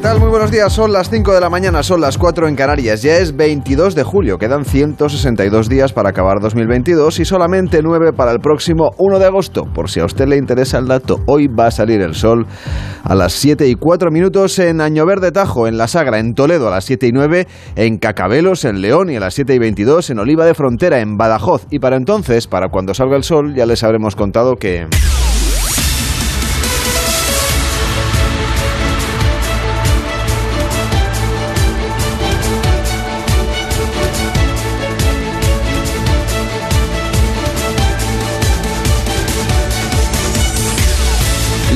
¿Qué tal? Muy buenos días. Son las 5 de la mañana, son las 4 en Canarias. Ya es 22 de julio. Quedan 162 días para acabar 2022 y solamente 9 para el próximo 1 de agosto. Por si a usted le interesa el dato, hoy va a salir el sol a las 7 y 4 minutos en Año Verde Tajo, en La Sagra, en Toledo a las 7 y 9, en Cacabelos, en León y a las 7 y 22, en Oliva de Frontera, en Badajoz. Y para entonces, para cuando salga el sol, ya les habremos contado que...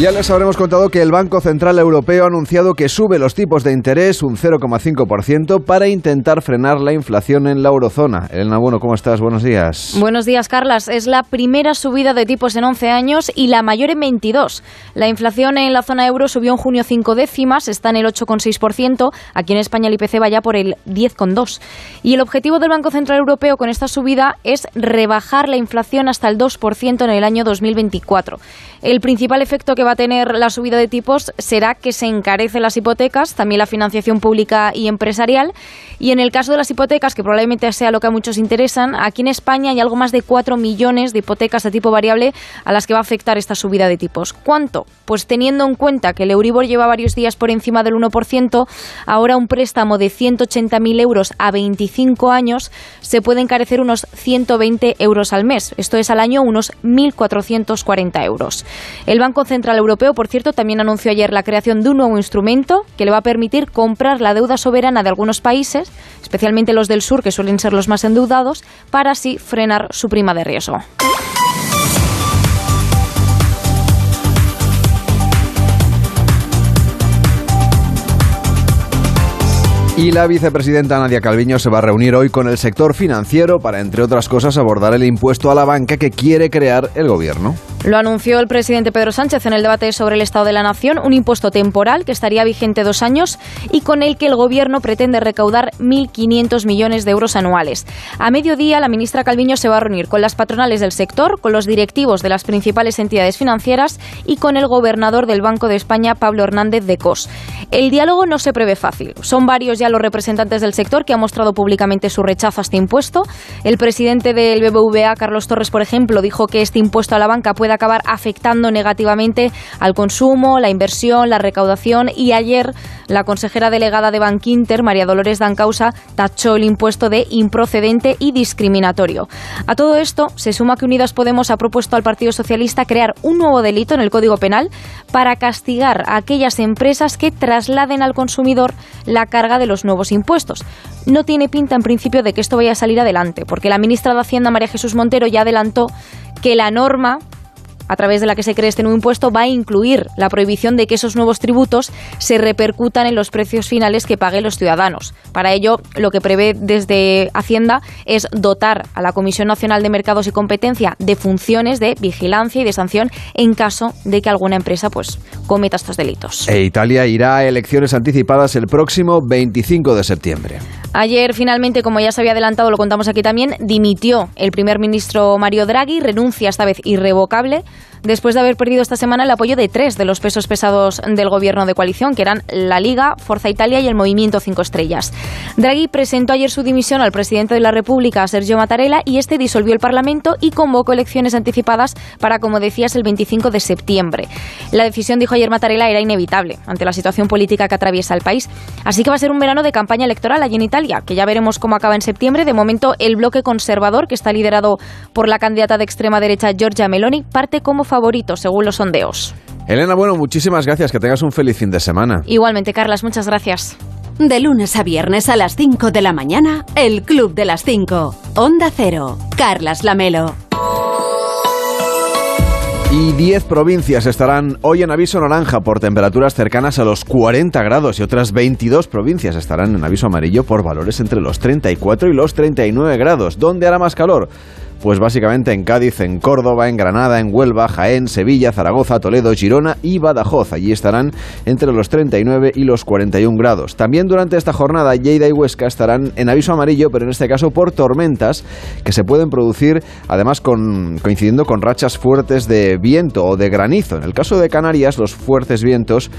Ya les habremos contado que el Banco Central Europeo ha anunciado que sube los tipos de interés un 0,5% para intentar frenar la inflación en la eurozona. Elena Bueno, ¿cómo estás? Buenos días. Buenos días, Carlas. Es la primera subida de tipos en 11 años y la mayor en 22. La inflación en la zona euro subió en junio 5 décimas, está en el 8,6%. Aquí en España el IPC va ya por el 10,2%. Y el objetivo del Banco Central Europeo con esta subida es rebajar la inflación hasta el 2% en el año 2024. El principal efecto que va a tener la subida de tipos será que se encarecen las hipotecas, también la financiación pública y empresarial. Y en el caso de las hipotecas, que probablemente sea lo que a muchos interesan, aquí en España hay algo más de 4 millones de hipotecas de tipo variable a las que va a afectar esta subida de tipos. ¿Cuánto? Pues teniendo en cuenta que el Euribor lleva varios días por encima del 1%, ahora un préstamo de 180.000 euros a 25 años se puede encarecer unos 120 euros al mes. Esto es al año unos 1.440 euros. El Banco Central Europeo, por cierto, también anunció ayer la creación de un nuevo instrumento que le va a permitir comprar la deuda soberana de algunos países, especialmente los del sur, que suelen ser los más endeudados, para así frenar su prima de riesgo. Y la vicepresidenta Nadia Calviño se va a reunir hoy con el sector financiero para, entre otras cosas, abordar el impuesto a la banca que quiere crear el gobierno. Lo anunció el presidente Pedro Sánchez en el debate sobre el Estado de la Nación, un impuesto temporal que estaría vigente dos años y con el que el Gobierno pretende recaudar 1.500 millones de euros anuales. A mediodía, la ministra Calviño se va a reunir con las patronales del sector, con los directivos de las principales entidades financieras y con el gobernador del Banco de España, Pablo Hernández de Cos. El diálogo no se prevé fácil. Son varios ya los representantes del sector que han mostrado públicamente su rechazo a este impuesto. El presidente del BBVA, Carlos Torres, por ejemplo, dijo que este impuesto a la banca puede acabar afectando negativamente al consumo, la inversión, la recaudación y ayer la consejera delegada de Bankinter, María Dolores Dancausa, tachó el impuesto de improcedente y discriminatorio. A todo esto se suma que Unidas Podemos ha propuesto al Partido Socialista crear un nuevo delito en el Código Penal para castigar a aquellas empresas que trasladen al consumidor la carga de los nuevos impuestos. No tiene pinta en principio de que esto vaya a salir adelante, porque la ministra de Hacienda, María Jesús Montero, ya adelantó que la norma a través de la que se cree este nuevo impuesto va a incluir la prohibición de que esos nuevos tributos se repercutan en los precios finales que paguen los ciudadanos. Para ello, lo que prevé desde Hacienda es dotar a la Comisión Nacional de Mercados y Competencia de funciones de vigilancia y de sanción en caso de que alguna empresa pues cometa estos delitos. E Italia irá a elecciones anticipadas el próximo 25 de septiembre. Ayer, finalmente, como ya se había adelantado, lo contamos aquí también, dimitió el primer ministro Mario Draghi, renuncia esta vez irrevocable después de haber perdido esta semana el apoyo de tres de los pesos pesados del gobierno de coalición, que eran la Liga, Forza Italia y el Movimiento Cinco Estrellas. Draghi presentó ayer su dimisión al presidente de la República, Sergio Mattarella, y este disolvió el Parlamento y convocó elecciones anticipadas para, como decías, el 25 de septiembre. La decisión, dijo ayer Mattarella, era inevitable ante la situación política que atraviesa el país. Así que va a ser un verano de campaña electoral allí en Italia, que ya veremos cómo acaba en septiembre. De momento, el bloque conservador, que está liderado por la candidata de extrema derecha Giorgia Meloni, parte como favorito según los sondeos. Elena, bueno, muchísimas gracias. Que tengas un feliz fin de semana. Igualmente, Carlas, muchas gracias. De lunes a viernes a las 5 de la mañana, el Club de las 5. Onda Cero. Carlas Lamelo. Y 10 provincias estarán hoy en aviso naranja por temperaturas cercanas a los 40 grados y otras 22 provincias estarán en aviso amarillo por valores entre los 34 y los 39 grados. ¿Dónde hará más calor? Pues básicamente en Cádiz, en Córdoba, en Granada, en Huelva, Jaén, Sevilla, Zaragoza, Toledo, Girona y Badajoz. Allí estarán entre los 39 y los 41 grados. También durante esta jornada, Lleida y Huesca estarán en aviso amarillo, pero en este caso por tormentas que se pueden producir además con, coincidiendo con rachas fuertes de viento o de granizo. En el caso de Canarias, los fuertes vientos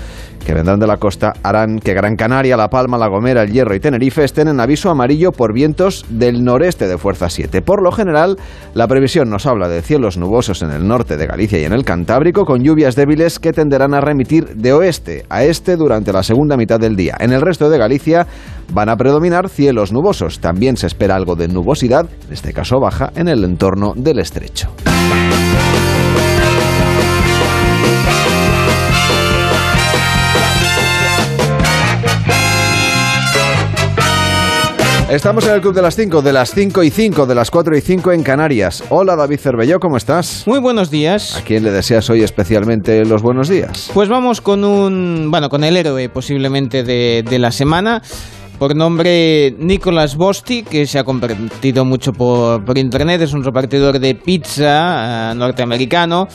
que vendrán de la costa harán que Gran Canaria, La Palma, La Gomera, El Hierro y Tenerife estén en aviso amarillo por vientos del noreste de fuerza 7. Por lo general, la previsión nos habla de cielos nubosos en el norte de Galicia y en el Cantábrico, con lluvias débiles que tenderán a remitir de oeste a este durante la segunda mitad del día. En el resto de Galicia van a predominar cielos nubosos. También se espera algo de nubosidad, en este caso baja, en el entorno del estrecho. Estamos en el Club de las 5, de las 5 y 5, de las 4 y 5 en Canarias. Hola David Cervelló, ¿cómo estás? Muy buenos días. ¿A quién le deseas hoy especialmente los buenos días? Pues vamos con un, bueno, con el héroe posiblemente de, de la semana por nombre Nicolas Bosti, que se ha convertido mucho por, por internet, es un repartidor de pizza uh, norteamericano,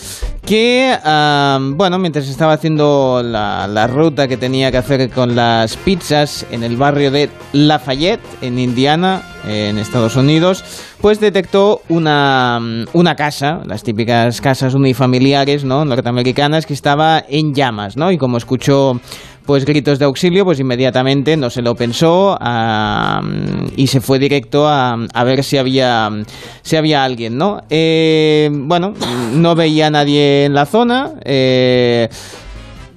que, uh, bueno, mientras estaba haciendo la, la, ruta que tenía que hacer con las pizzas en el barrio de Lafayette, en Indiana, en Estados Unidos, pues detectó una, una casa, las típicas casas unifamiliares, ¿no?, norteamericanas, que estaba en llamas, ¿no?, y como escuchó pues gritos de auxilio, pues inmediatamente no se lo pensó y se fue directo a, a, ver si había, si había alguien, ¿no? Eh, bueno, no veía a nadie en la zona. Eh,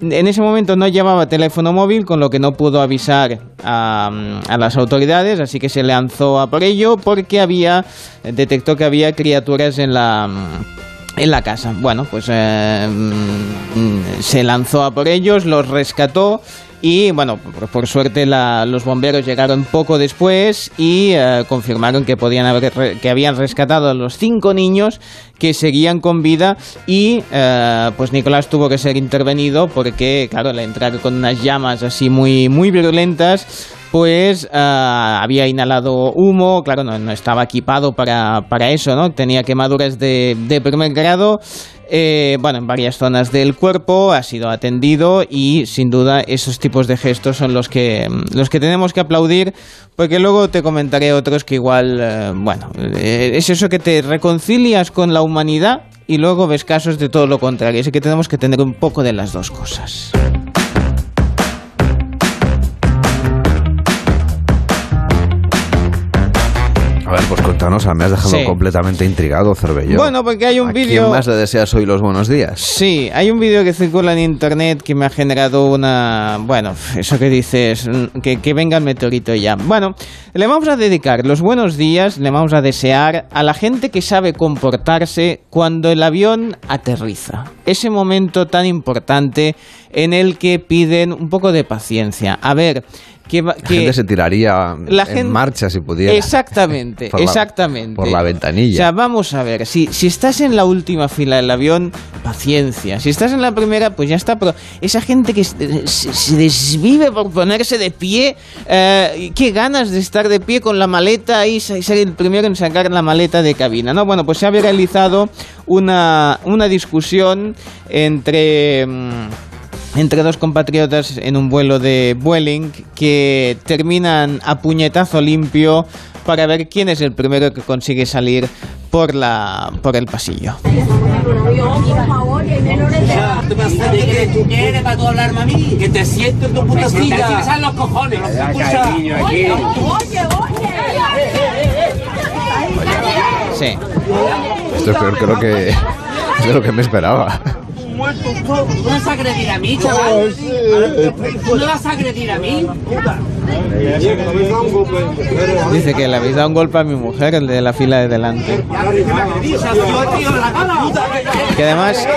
en ese momento no llevaba teléfono móvil, con lo que no pudo avisar a, a, las autoridades, así que se lanzó a por ello porque había detectó que había criaturas en la en la casa. Bueno, pues eh, se lanzó a por ellos, los rescató y bueno, por, por suerte la, los bomberos llegaron poco después y eh, confirmaron que podían haber que habían rescatado a los cinco niños que seguían con vida y eh, pues Nicolás tuvo que ser intervenido porque claro, al entrar con unas llamas así muy muy virulentas pues uh, había inhalado humo, claro, no, no estaba equipado para, para, eso, ¿no? Tenía quemaduras de, de primer grado, eh, bueno, en varias zonas del cuerpo, ha sido atendido y sin duda esos tipos de gestos son los que, los que tenemos que aplaudir, porque luego te comentaré otros que igual, eh, bueno, eh, es eso que te reconcilias con la humanidad y luego ves casos de todo lo contrario, así que tenemos que tener un poco de las dos cosas. A ver, pues contanos, me has dejado sí. completamente intrigado, Cervello. Bueno, porque hay un vídeo... ¿Quién más le deseas hoy los buenos días? Sí, hay un vídeo que circula en internet que me ha generado una... Bueno, eso que dices, que, que venga el meteorito ya. Bueno, le vamos a dedicar los buenos días, le vamos a desear a la gente que sabe comportarse cuando el avión aterriza. Ese momento tan importante en el que piden un poco de paciencia. A ver, que, la gente se tiraría la en gente, marcha si pudiera. Exactamente, por la, exactamente. Por la ventanilla. O sea, vamos a ver, si, si estás en la última fila del avión, paciencia. Si estás en la primera, pues ya está. Pero esa gente que se, se desvive por ponerse de pie, eh, qué ganas de estar de pie con la maleta y ser el primero en sacar la maleta de cabina, ¿no? Bueno, pues se ha realizado una, una discusión entre... Mmm, entre dos compatriotas en un vuelo de Vueling que terminan a puñetazo limpio para ver quién es el primero que consigue salir por la por el pasillo. para tú hablarme a mí? Que te siento en tu puta silla. los cojones. Oye, Sí. Esto es peor que lo que, es lo que me esperaba muerto todo. ¿No vas a agredir a mí, chaval? ¿No vas a agredir a mí? Dice que le habéis dado un golpe a mi mujer, el de la fila de delante. Que además,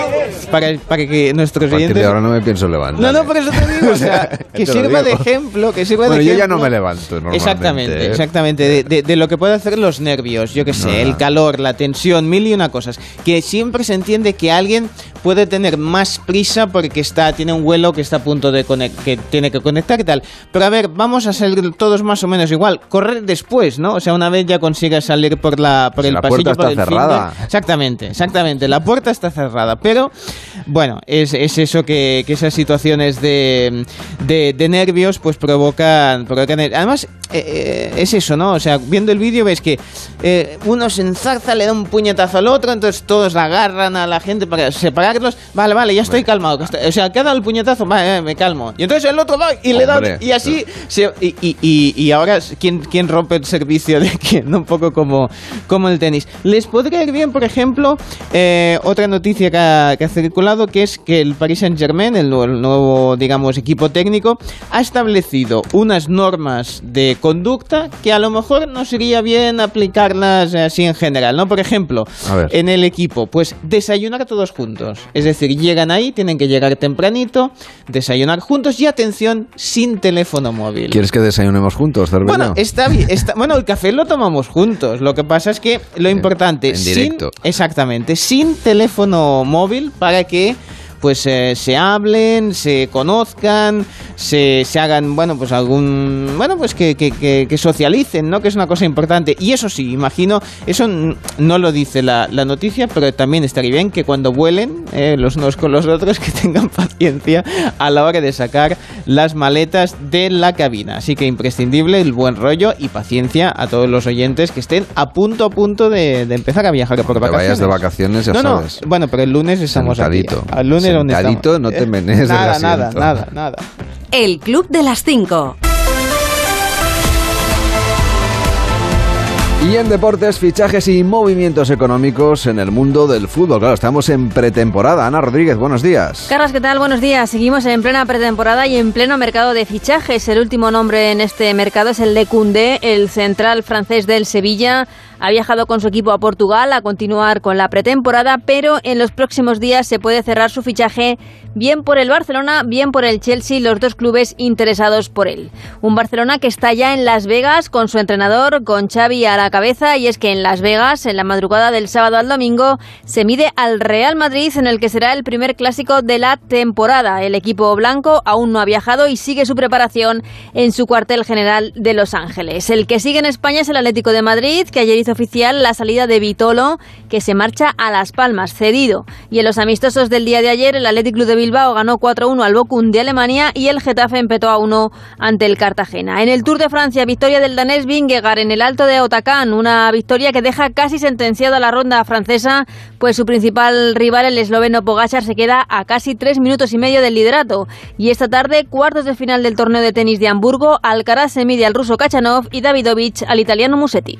para, para que nuestros oyentes... ahora no me pienso levantar. No, no, por eso te digo, o sea, que sirva de ejemplo, que sirva bueno, de ejemplo. yo ya no me levanto normalmente. Exactamente, ¿eh? exactamente, de, de, de, lo que puede hacer los nervios, yo que sé, no, el calor, la tensión, mil y una cosas. Que siempre se entiende que alguien puede tener más prisa porque está tiene un vuelo que está a punto de que tiene que conectar y tal. Pero a ver, vamos a salir todos más o menos igual. Correr después, ¿no? O sea, una vez ya consigas salir por la por Si el la pasillo puerta por está el cerrada. finger. Exactamente, exactamente. La puerta está cerrada, pero bueno, es, es eso que, que esas situaciones de, de, de nervios pues provocan, provocan además eh, eh, es eso, ¿no? O sea, viendo el vídeo ves que eh, uno se enzarza, le da un puñetazo al otro, entonces todos agarran a la gente para separarlos. Vale, vale, ya estoy calmado. O sea, que ha dado el puñetazo, vale, eh, me calmo. Y entonces el otro va y le da y así se- y, y, y- y ahora ¿quién, quién rompe el servicio de quién, un poco como, como el tenis. Les podría ir bien, por ejemplo, eh, otra noticia que ha, que ha circulado, que es que el Paris Saint Germain, el, nuevo- el nuevo, digamos, equipo técnico, ha establecido unas normas de conducta que a lo mejor no sería bien aplicarlas así en general, ¿no? Por ejemplo, en el equipo, pues desayunar todos juntos. Es decir, llegan ahí, tienen que llegar tempranito, desayunar juntos y atención, sin teléfono móvil. ¿Quieres que desayunemos juntos, Cervelló? Bueno, está bien. Está, bueno, el café lo tomamos juntos. Lo que pasa es que lo importante, en sin, directo. exactamente, sin teléfono móvil para que pues eh, se hablen, se conozcan, se, se hagan, bueno, pues algún, bueno, pues que, que, que- que socialicen, ¿no? Que es una cosa importante. Y eso sí, imagino, eso no lo dice la, la noticia, pero también estaría bien que cuando vuelen eh, los unos con los otros, que tengan paciencia a la hora de sacar las maletas de la cabina. Así que imprescindible el buen rollo y paciencia a todos los oyentes que estén a punto a punto de, de empezar a viajar por Te vacaciones. vayas de vacaciones, ya no, sabes. no, bueno, pero el lunes estamos aquí. El lunes no te Eh, menees del Nada, nada, nada, nada. El Club de las 5. Y en deportes, fichajes y movimientos económicos en el mundo del fútbol. Claro, estamos en pretemporada. Ana Rodríguez, buenos días. Carlos, ¿qué tal? Buenos días. Seguimos en plena pretemporada y en pleno mercado de fichajes. El último nombre en este mercado es el de Koundé, el central francés del Sevilla. Ha viajado con su equipo a Portugal a continuar con la pretemporada, pero en los próximos días se puede cerrar su fichaje bien por el Barcelona, bien por el Chelsea, los dos clubes interesados por él. Un Barcelona que está ya en Las Vegas con su entrenador, con Xavi a la cabeza, y es que en Las Vegas, en la madrugada del sábado al domingo, se mide al Real Madrid en el que será el primer clásico de la temporada. El equipo blanco aún no ha viajado y sigue su preparación en su cuartel general de Los Ángeles. El que sigue en España es el Atlético de Madrid, que ayer hizo oficial la salida de Vitolo, que se marcha a Las Palmas, cedido. Y en los amistosos del día de ayer, el Athletic Club de Bilbao ganó 4-1 al Bochum de Alemania y el Getafe empetó a 1 ante el Cartagena. En el Tour de Francia, victoria del danés Vingegaard en el Alto de Otacán, una victoria que deja casi sentenciada la ronda francesa, pues su principal rival, el esloveno Pogacar, se queda a casi tres minutos y medio del liderato. Y esta tarde, cuartos de final del torneo de tenis de Hamburgo, Alcaraz se mide al ruso Kachanov y Davidovich al italiano Musetti.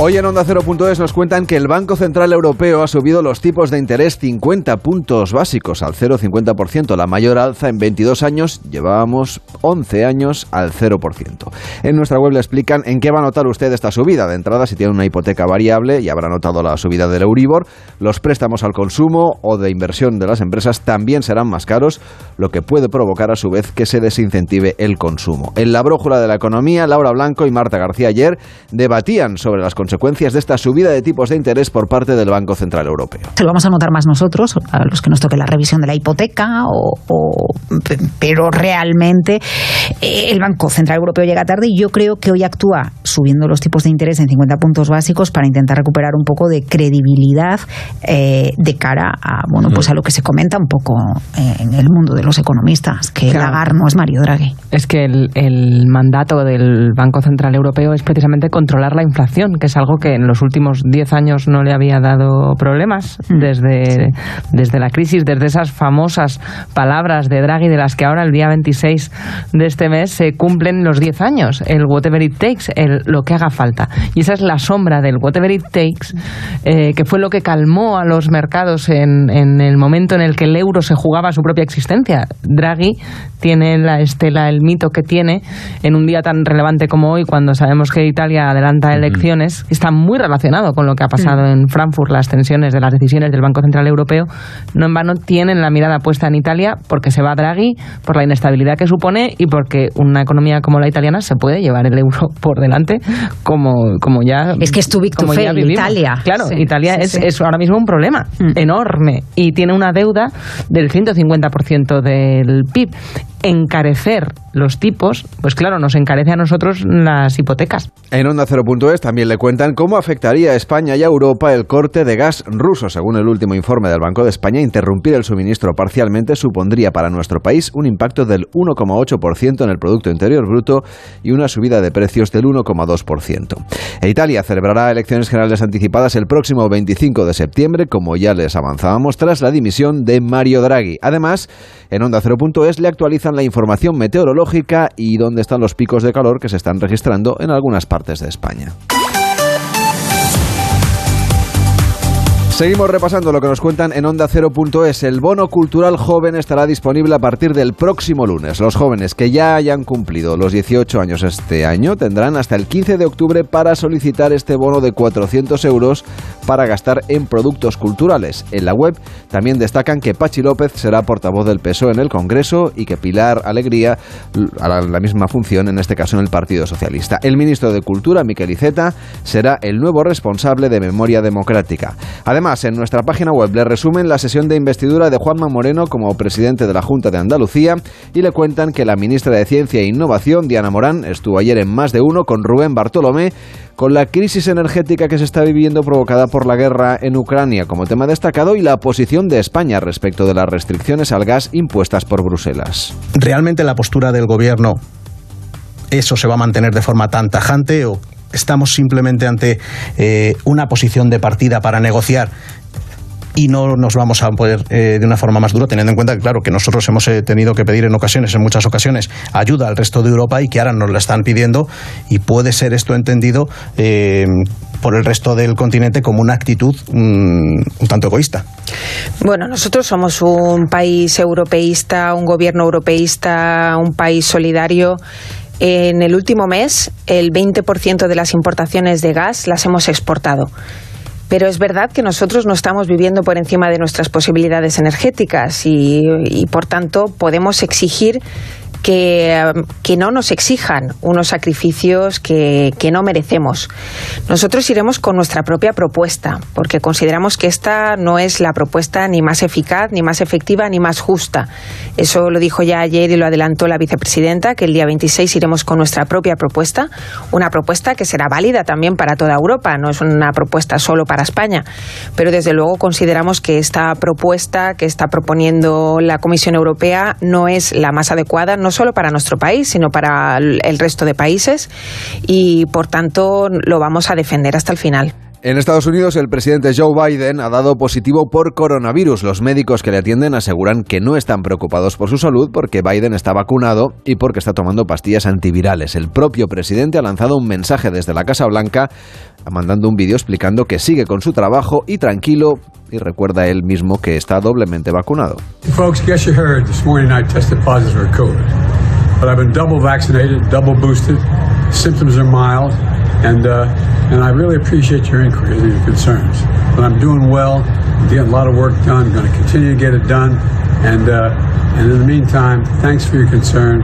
Hoy en Onda Cero.es nos cuentan que el Banco Central Europeo ha subido los tipos de interés 50 puntos básicos al 0,50%, la mayor alza en 22 años, llevábamos 11 años al 0%. En nuestra web le explican en qué va a notar usted esta subida. De entrada, si tiene una hipoteca variable y habrá notado la subida del Euribor, los préstamos al consumo o de inversión de las empresas también serán más caros, lo que puede provocar a su vez que se desincentive el consumo. En la brújula de la economía, Laura Blanco y Marta García ayer debatían sobre las de esta subida de tipos de interés por parte del Banco Central Europeo. Se lo vamos a notar más nosotros, a los que nos toque la revisión de la hipoteca, o, o- pe- pero realmente eh, el Banco Central Europeo llega tarde y yo creo que hoy actúa subiendo los tipos de interés en 50 puntos básicos para intentar recuperar un poco de credibilidad eh, de cara a bueno pues a lo que se comenta un poco eh, en el mundo de los economistas, que Claro. Lagarde no es Mario Draghi. Es que el, el mandato del Banco Central Europeo es precisamente controlar la inflación, que es algo que en los últimos 10 años no le había dado problemas Mm. desde, desde la crisis, desde esas famosas palabras de Draghi de las que ahora el día 26 de este mes se cumplen los 10 años, el whatever it takes, el lo que haga falta. Y esa es la sombra del whatever it takes, eh, que fue lo que calmó a los mercados en, en el momento en el que el euro se jugaba su propia existencia. Draghi tiene la estela, el mito que tiene en un día tan relevante como hoy, cuando sabemos que Italia adelanta elecciones, está muy relacionado con lo que ha pasado mm. en Frankfurt, las tensiones de las decisiones del Banco Central Europeo. No en vano tienen la mirada puesta en Italia porque se va Draghi, por la inestabilidad que supone y porque una economía como la italiana se puede llevar el euro por delante como, como ya. Es que es tu como Italia. Claro, Italia es, es, ahora mismo un problema mm. enorme y tiene una deuda del 150% del PIB encarecer los tipos, pues claro, nos encarece a nosotros las hipotecas. En Onda 0.es también le cuentan cómo afectaría a España y a Europa el corte de gas ruso. Según el último informe del Banco de España, interrumpir el suministro parcialmente supondría para nuestro país un impacto del 1,8% en el Producto Interior Bruto y una subida de precios del 1,2%. E Italia celebrará elecciones generales anticipadas el próximo 25 de septiembre, como ya les avanzábamos, tras la dimisión de Mario Draghi. Además, en Onda 0.es le actualizan la información meteorológica y dónde están los picos de calor que se están registrando en algunas partes de España. Seguimos repasando lo que nos cuentan en Onda 0.es. El bono cultural joven estará disponible a partir del próximo lunes. Los jóvenes que ya hayan cumplido los 18 años este año tendrán hasta el 15 de octubre para solicitar este bono de 400 euros para gastar en productos culturales. En la web también destacan que Pachi López será portavoz del PSOE en el Congreso y que Pilar Alegría hará la misma función, en este caso en el Partido Socialista. El ministro de Cultura, Miquel Iceta, será el nuevo responsable de Memoria Democrática. Además, en nuestra página web le resumen la sesión de investidura de Juanma Moreno como presidente de la Junta de Andalucía y le cuentan que la ministra de Ciencia e Innovación, Diana Morán, estuvo ayer en más de uno con Rubén Bartolomé con la crisis energética que se está viviendo provocada por la guerra en Ucrania como tema destacado y la posición de España respecto de las restricciones al gas impuestas por Bruselas. ¿Realmente la postura del gobierno eso se va a mantener de forma tan tajante o estamos simplemente ante eh, una posición de partida para negociar y no nos vamos a poder eh, de una forma más dura, teniendo en cuenta que, claro, que nosotros hemos eh, tenido que pedir en ocasiones, en muchas ocasiones, ayuda al resto de Europa y que ahora nos la están pidiendo y puede ser esto entendido por el resto del continente como una actitud mm, un tanto egoísta. Bueno, nosotros somos un país europeísta, un gobierno europeísta, un país solidario en el último mes, el 20% de las importaciones de gas las hemos exportado. Pero es verdad que nosotros no estamos viviendo por encima de nuestras posibilidades energéticas y, y por tanto podemos exigir que, no nos exijan unos sacrificios que, no merecemos. Nosotros iremos con nuestra propia propuesta, porque consideramos que esta no es la propuesta ni más eficaz, ni más efectiva, ni más justa. Eso lo dijo ya ayer y lo adelantó la vicepresidenta, que el día 26 iremos con nuestra propia propuesta, una propuesta que será válida también para toda Europa, no es una propuesta solo para España. Pero desde luego consideramos que esta propuesta que está proponiendo la Comisión Europea no es la más adecuada, no solo para nuestro país, sino para el resto de países y, por tanto, lo vamos a defender hasta el final. En Estados Unidos, el presidente Joe Biden ha dado positivo por coronavirus. Los médicos que le atienden aseguran que no están preocupados por su salud porque Biden está vacunado y porque está tomando pastillas antivirales. El propio presidente ha lanzado un mensaje desde la Casa Blanca, mandando un vídeo explicando que sigue con su trabajo y tranquilo y recuerda él mismo que está doblemente vacunado. Folks, guess you heard this morning I tested positive for COVID. But I've been double vaccinated, double boosted. Symptoms are mild and uh, and I really appreciate your inquiries and your concerns. But I'm doing well, getting a lot of work done, going to continue to get it done, and uh, and in the meantime, thanks for your concern.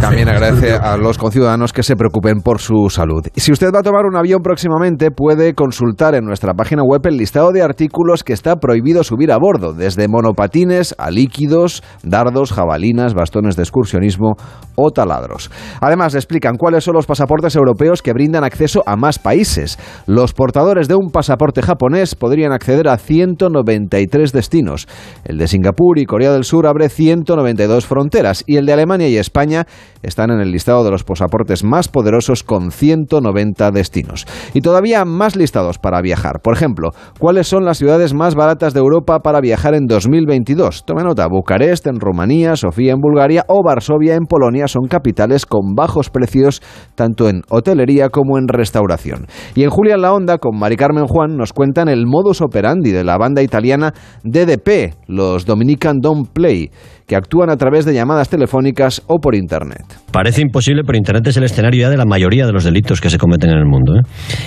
También agradece a los conciudadanos que se preocupen por su salud. Y si usted va a tomar un avión próximamente, puede consultar en nuestra página web el listado de artículos que está prohibido subir a bordo, desde monopatines a líquidos, dardos, jabalinas, bastones de excursionismo o taladros. Además, explican cuáles son los pasaportes europeos que brindan acceso a más países. Los portadores de un pasaporte japonés podrían acceder a 193 destinos. El de Singapur y Corea del Sur abre 192 fronteras y el de Alemania y España están en el listado de los pasaportes más poderosos con 190 destinos. Y todavía más listados para viajar. Por ejemplo, ¿cuáles son las ciudades más baratas de Europa para viajar en 2022? Tome nota, Bucarest en Rumanía, Sofía en Bulgaria o Varsovia en Polonia son capitales con bajos precios tanto en hotelería como en restauración. Y en Julia en la Onda, con Mari Carmen Juan, nos cuentan el modus operandi de la banda italiana DDP, los Dominican Don't Play que actúan a través de llamadas telefónicas o por Internet. Parece imposible, pero Internet es el escenario ya de la mayoría de los delitos que se cometen en el mundo. ¿eh?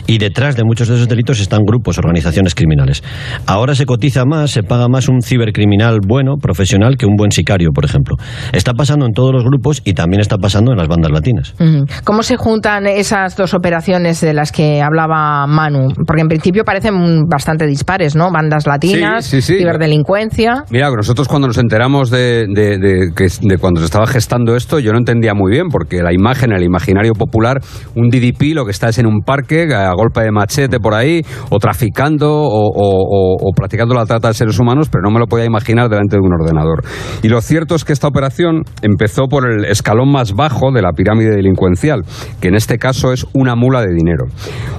Y detrás de muchos de esos delitos están grupos, organizaciones criminales. Ahora se cotiza más, se paga más un cibercriminal bueno, profesional, que un buen sicario, por ejemplo. Está pasando en todos los grupos y también está pasando en las bandas latinas. ¿Cómo se juntan esas dos operaciones de las que hablaba Manu? Porque en principio parecen bastante dispares, ¿no? Bandas latinas, Sí, sí, sí. ciberdelincuencia. Mira, nosotros cuando nos enteramos de, de- de que- de cuando se estaba gestando esto, yo no entendía muy bien, porque la imagen, el imaginario popular, un DDP lo que está es en un parque a golpe de machete por ahí, o traficando, o, o- o- o practicando la trata de seres humanos, pero no me lo podía imaginar delante de un ordenador. Y lo cierto es que esta operación empezó por el escalón más bajo de la pirámide delincuencial, que en este caso es una mula de dinero.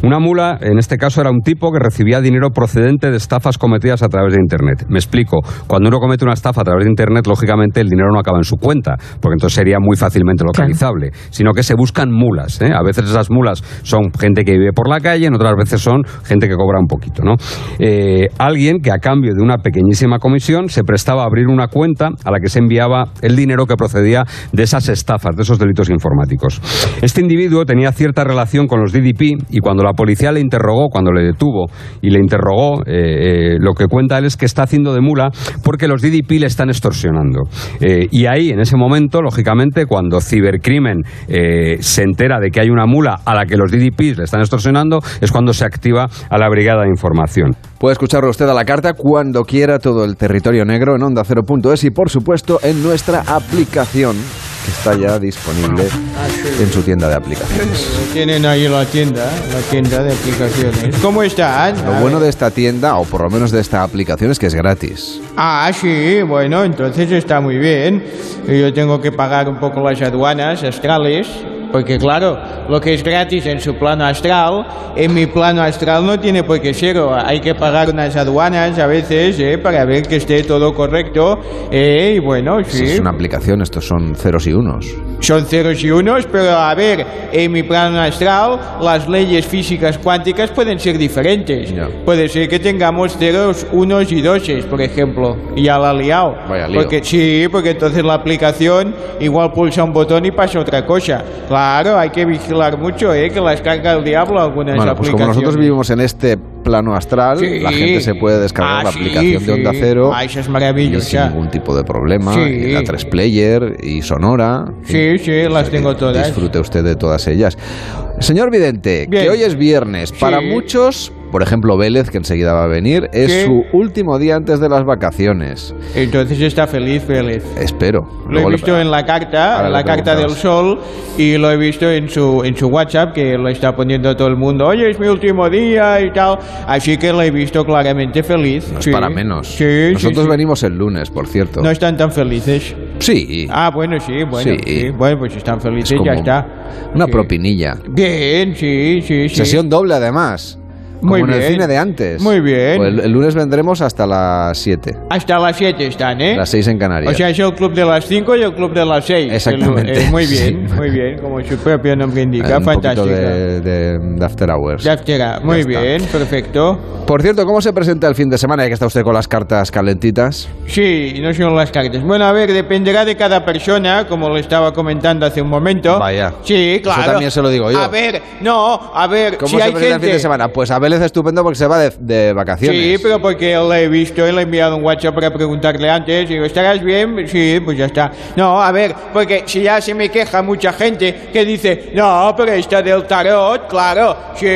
Una mula, en este caso, era un tipo que recibía dinero procedente de estafas cometidas a través de Internet. Me explico. Cuando uno comete una estafa a través de Internet, lógicamente el dinero no acaba en su cuenta, porque entonces sería muy fácilmente localizable, sino que se buscan mulas. ¿eh? A veces esas mulas son gente que vive por la calle, en otras veces son gente que cobra un poquito. ¿no? Eh, alguien que a cambio de una pequeñísima comisión se prestaba a abrir una cuenta a la que se enviaba el dinero que procedía de esas estafas, de esos delitos informáticos. Este individuo tenía cierta relación con los DDP y cuando la policía le interrogó, cuando le detuvo y le interrogó, eh, lo que cuenta él es que está haciendo de mula porque los DDP le están extorsionando. Eh, y ahí, en ese momento, lógicamente, cuando cibercrimen eh, se entera de que hay una mula a la que los DDP le están extorsionando, es cuando se activa a la brigada de información. Puede escucharlo usted a la carta cuando quiera todo el territorio negro en onda 0.es y por supuesto en nuestra aplicación que está ya disponible en su tienda de aplicaciones. Tienen ahí la tienda, la tienda de aplicaciones. ¿Cómo están? Lo bueno de esta tienda, o por lo menos de esta aplicación, es que es gratis. Ah, sí, bueno, entonces está muy bien. Yo tengo que pagar un poco las aduanas astrales, porque claro, lo que es gratis en su plano astral, en mi plano astral no tiene por qué ser. Hay que pagar unas aduanas a veces eh, para ver que esté todo correcto. eh, y bueno, sí. Es una aplicación, estos son ceros y unos. Son ceros y unos, pero a ver, en mi plano astral las leyes físicas cuánticas pueden ser diferentes. Puede ser que tengamos ceros, unos y doses, por ejemplo. Y ya la ha liado. Vaya lío. Porque, sí, porque entonces la aplicación igual pulsa un botón y pasa otra cosa. Claro, hay que vigilar mucho, ¿eh? Que las carga el diablo algunas Bueno, pues como aplicaciones. nosotros vivimos en este plano astral, Sí. la gente se puede descargar Ah, la sí, aplicación de Onda. Cero Ah, eso es y maravilloso. sin ningún tipo de problema. Y La 3 Player y Sonora. Sí, sí, las tengo todas. Disfrute usted de todas ellas. Señor Vidente, Bien. que hoy es viernes. Para muchos, por ejemplo Vélez, que enseguida va a venir, es Sí. su último día antes de las vacaciones. Entonces está feliz, Vélez. Espero. Lo Luego he le- visto en la carta, la carta del sol, y lo he visto en su, en su WhatsApp, que lo está poniendo todo el mundo. Oye, es mi último día y tal. Así que lo he visto claramente feliz. No es Sí. para menos. Sí, Nosotros sí. venimos el lunes, por cierto. No están tan felices. Sí. Ah, bueno, sí, bueno. Sí. Bueno, pues están felices, Es como ya está. Una propinilla. Bien, sí, sí, sí. Sesión doble, además. Muy como en el cine de antes. Muy bien. Pues el, el lunes vendremos hasta las 7. Hasta las 7 están, ¿eh? Las 6 en Canarias. O sea, es el club de las 5 y el club de las 6. Exactamente. muy bien, Sí. muy bien, como su propio nombre Eh, indica. un Fantástico. de, de- de After Hours. Ya estará. Muy Ya está. bien, perfecto. Por cierto, ¿cómo se presenta el fin de semana? Ya que está usted con las cartas calentitas. Sí, no son las cartas. Bueno, a ver, dependerá de cada persona, como lo estaba comentando hace un momento. Vaya. Sí, claro. Eso también se lo digo yo. A ver, no, a ver, ¿Cómo si se hay presenta el fin de semana? Pues a Vélez estupendo porque se va de, de vacaciones. Sí, pero porque le he visto le he enviado un WhatsApp para preguntarle antes. Digo, ¿estarás bien? Sí, pues ya está. No, a ver, porque si ya se me queja mucha gente que dice, no, pero esta del tarot, claro, sí.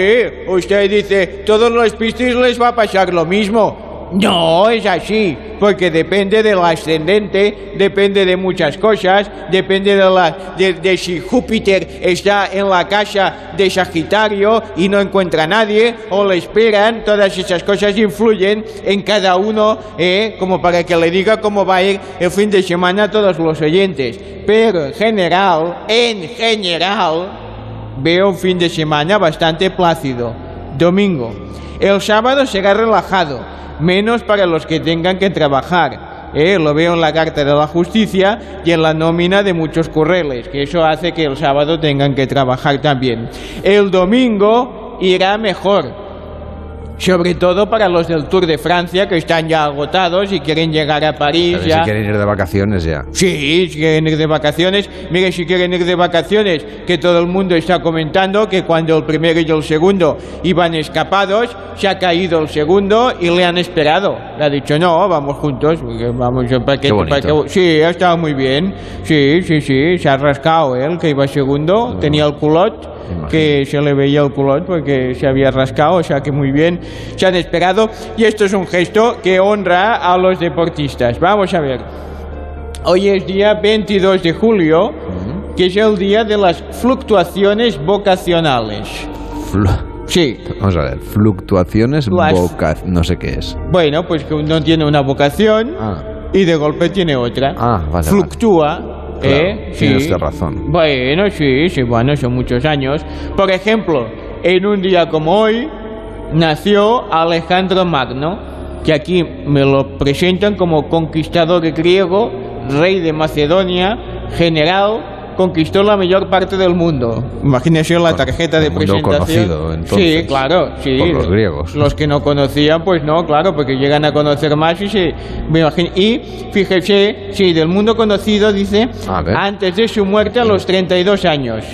Usted dice, todos los piscis les va a pasar lo mismo. No, es así, porque depende del ascendente, depende de muchas cosas, depende de, la, de, si Júpiter está en la casa de Sagitario y no encuentra a nadie, o le esperan, todas esas cosas influyen en cada uno, eh, como para que le diga cómo va a ir el fin de semana a todos los oyentes. Pero en general, en general, veo un fin de semana bastante plácido. Domingo. El sábado será relajado, menos para los que tengan que trabajar. Eh, lo veo en la carta de la justicia y en la nómina de muchos correles, que eso hace que el sábado tengan que trabajar también. El domingo irá mejor. Sobre todo para los del Tour de Francia que están ya agotados y quieren llegar a París Pero ya. si quieren ir de vacaciones ya. Sí, si quieren ir de vacaciones. Mire, si quieren ir de vacaciones, que todo el mundo está comentando que cuando el primero y el segundo iban escapados, se ha caído el segundo y le han esperado. Le ha dicho, no, vamos juntos. Vamos, ¿para qué, Qué para bonito. qué- Sí, ha estado muy bien. Sí, sí, sí, se ha rascado él, que iba segundo. Tenía el culot. Que se le veía el culot porque se había rascado, o sea que muy bien, se han esperado y esto es un gesto que honra a los deportistas. Vamos a ver. Hoy es día 22 de julio, que es el día de las fluctuaciones vocacionales. Flu- Sí. Vamos a ver, fluctuaciones Las- no sé qué es. Bueno, pues que uno tiene una vocación y de golpe tiene otra. Ah, vale, Fluctúa. Claro, ¿eh? Sí. usted razón. Bueno, sí, sí, bueno, son muchos años. Por ejemplo, en un día como hoy nació Alejandro Magno, que aquí me lo presentan como conquistador griego, rey de Macedonia, general, conquistó la mayor parte del mundo. Imagínese la tarjeta de el mundo presentación. conocido, entonces, sí, claro, sí. por los griegos. Los que no conocían, pues no, claro, porque llegan a conocer más y se. me imagino- y fíjese, sí, del mundo conocido dice, antes de su muerte a los 32 años.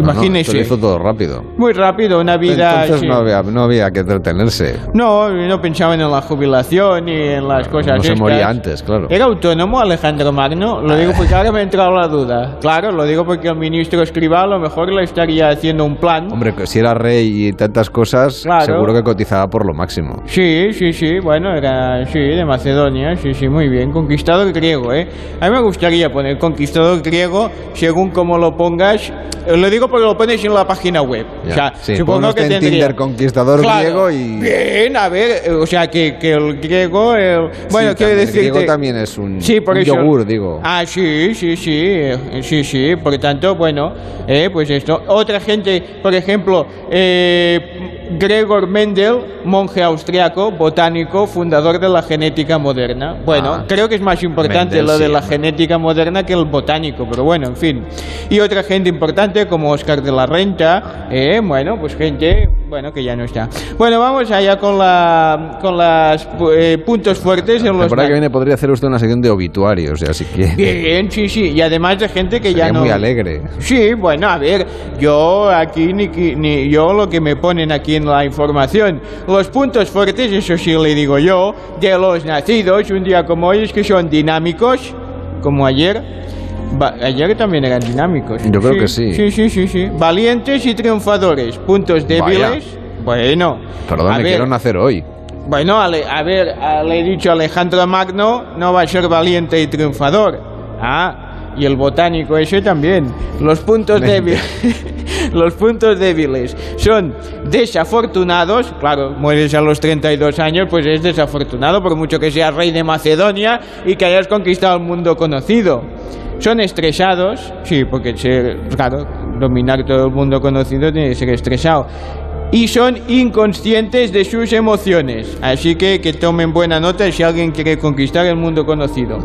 No, no, Imagínese. esto lo hizo todo rápido. Muy rápido, una vida. Entonces sí. no, había, no había que entretenerse. No, no pensaban en la jubilación ni en las cosas No se estas. moría antes, claro. ¿Era autónomo Alejandro Magno? Lo digo porque ahora me ha entrado la duda. Claro, lo digo porque el ministro Escribá a lo mejor le estaría haciendo un plan. Hombre, que si era rey y tantas cosas, Claro. seguro que cotizaba por lo máximo. Sí, sí, sí, bueno, era, sí, de Macedonia, sí, sí, muy bien, conquistador griego, ¿eh? A mí me gustaría poner conquistador griego según como lo pongas, eh, lo digo porque lo pones en la página web, Ya, o sea, sí, supongo pon que tendría... Tinder conquistador Claro. griego y... Bien, a ver, o sea, que, que el griego, el- bueno, Sí, quiero decir... El griego también es un, Sí, por un eso. yogur, digo. Ah, sí, sí, sí, eh, sí, sí. Por tanto, bueno, eh, pues esto. Otra gente, por ejemplo, eh, Gregor Mendel, monje austriaco, botánico, fundador de la genética moderna. Bueno, Ah. creo que es más importante Mendel, lo de sí, la genética moderna que el botánico, pero bueno, en fin. Y otra gente importante como Oscar de la Renta, eh, bueno, pues gente, bueno, que ya no está. Bueno, vamos allá con la con las eh, puntos fuertes en La los temporada que viene podría hacer usted una sección de obituarios, ya si quiere. Bien, sí, sí, y además de gente que Sería ya no... muy alegre. Sí, bueno, a ver, yo aquí ni, ni yo lo que me ponen aquí en la información, los puntos fuertes, eso sí le digo yo, de los nacidos un día como hoy es que son dinámicos, como ayer. Va- ayer también eran dinámicos. Yo creo que sí. Sí, sí, sí, sí. Valientes y triunfadores. Puntos débiles. Bueno. Perdón, me quiero nacer hoy. bueno, a ver, le he dicho Alejandro Magno no va a ser valiente y triunfador. Ah, y el botánico ese también. Los puntos débiles, los puntos débiles son desafortunados. Claro, mueres a los 32 años, pues es desafortunado por mucho que seas rey de Macedonia y que hayas conquistado el mundo conocido. Son estresados, sí, porque ser, claro, dominar todo el mundo conocido tiene que ser estresado y son inconscientes de sus emociones. Así que que tomen buena nota si alguien quiere conquistar el mundo conocido.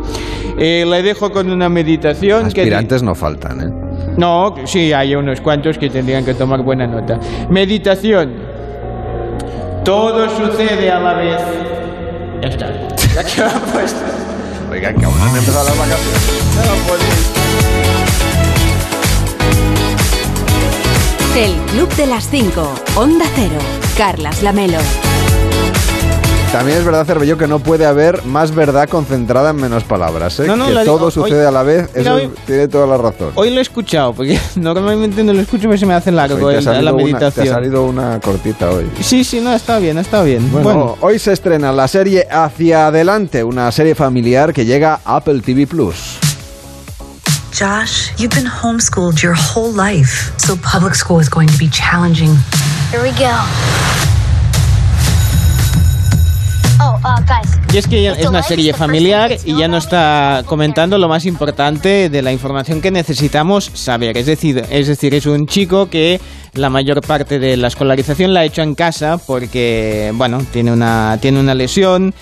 Eh, le dejo con una meditación que... Aspirantes no faltan, ¿eh? No, sí, hay unos cuantos que tendrían que tomar buena nota. Meditación. Todo sucede a la vez. Ya está. Ya queda puesto. Oiga, que aún no han empezado las vacaciones. No podéis. El Club de las 5. Onda Cero. Carlas Lamelo. También es verdad, Cervelló, que no puede haber más verdad concentrada en menos palabras, ¿eh? No, no, que la todo digo, sucede hoy- a la vez, mira, eso hoy- tiene toda la razón. Hoy lo he escuchado, porque normalmente no lo escucho y se me hace largo salido la una- meditación. te ha salido una cortita hoy. Sí, sí, no, está bien, está bien. Bueno, Bueno, hoy se estrena la serie Hacia Adelante, una serie familiar que llega a Apple TV Plus. Josh, you've been homeschooled your whole life, so public school is going to be challenging. Here we go. Oh, uh, guys. y es que es una serie familiar y ya nos está comentando lo más importante de la información que necesitamos saber. Es decir, es decir, es un chico que la mayor parte de la escolarización la ha hecho en casa porque, bueno, tiene una, tiene una lesión,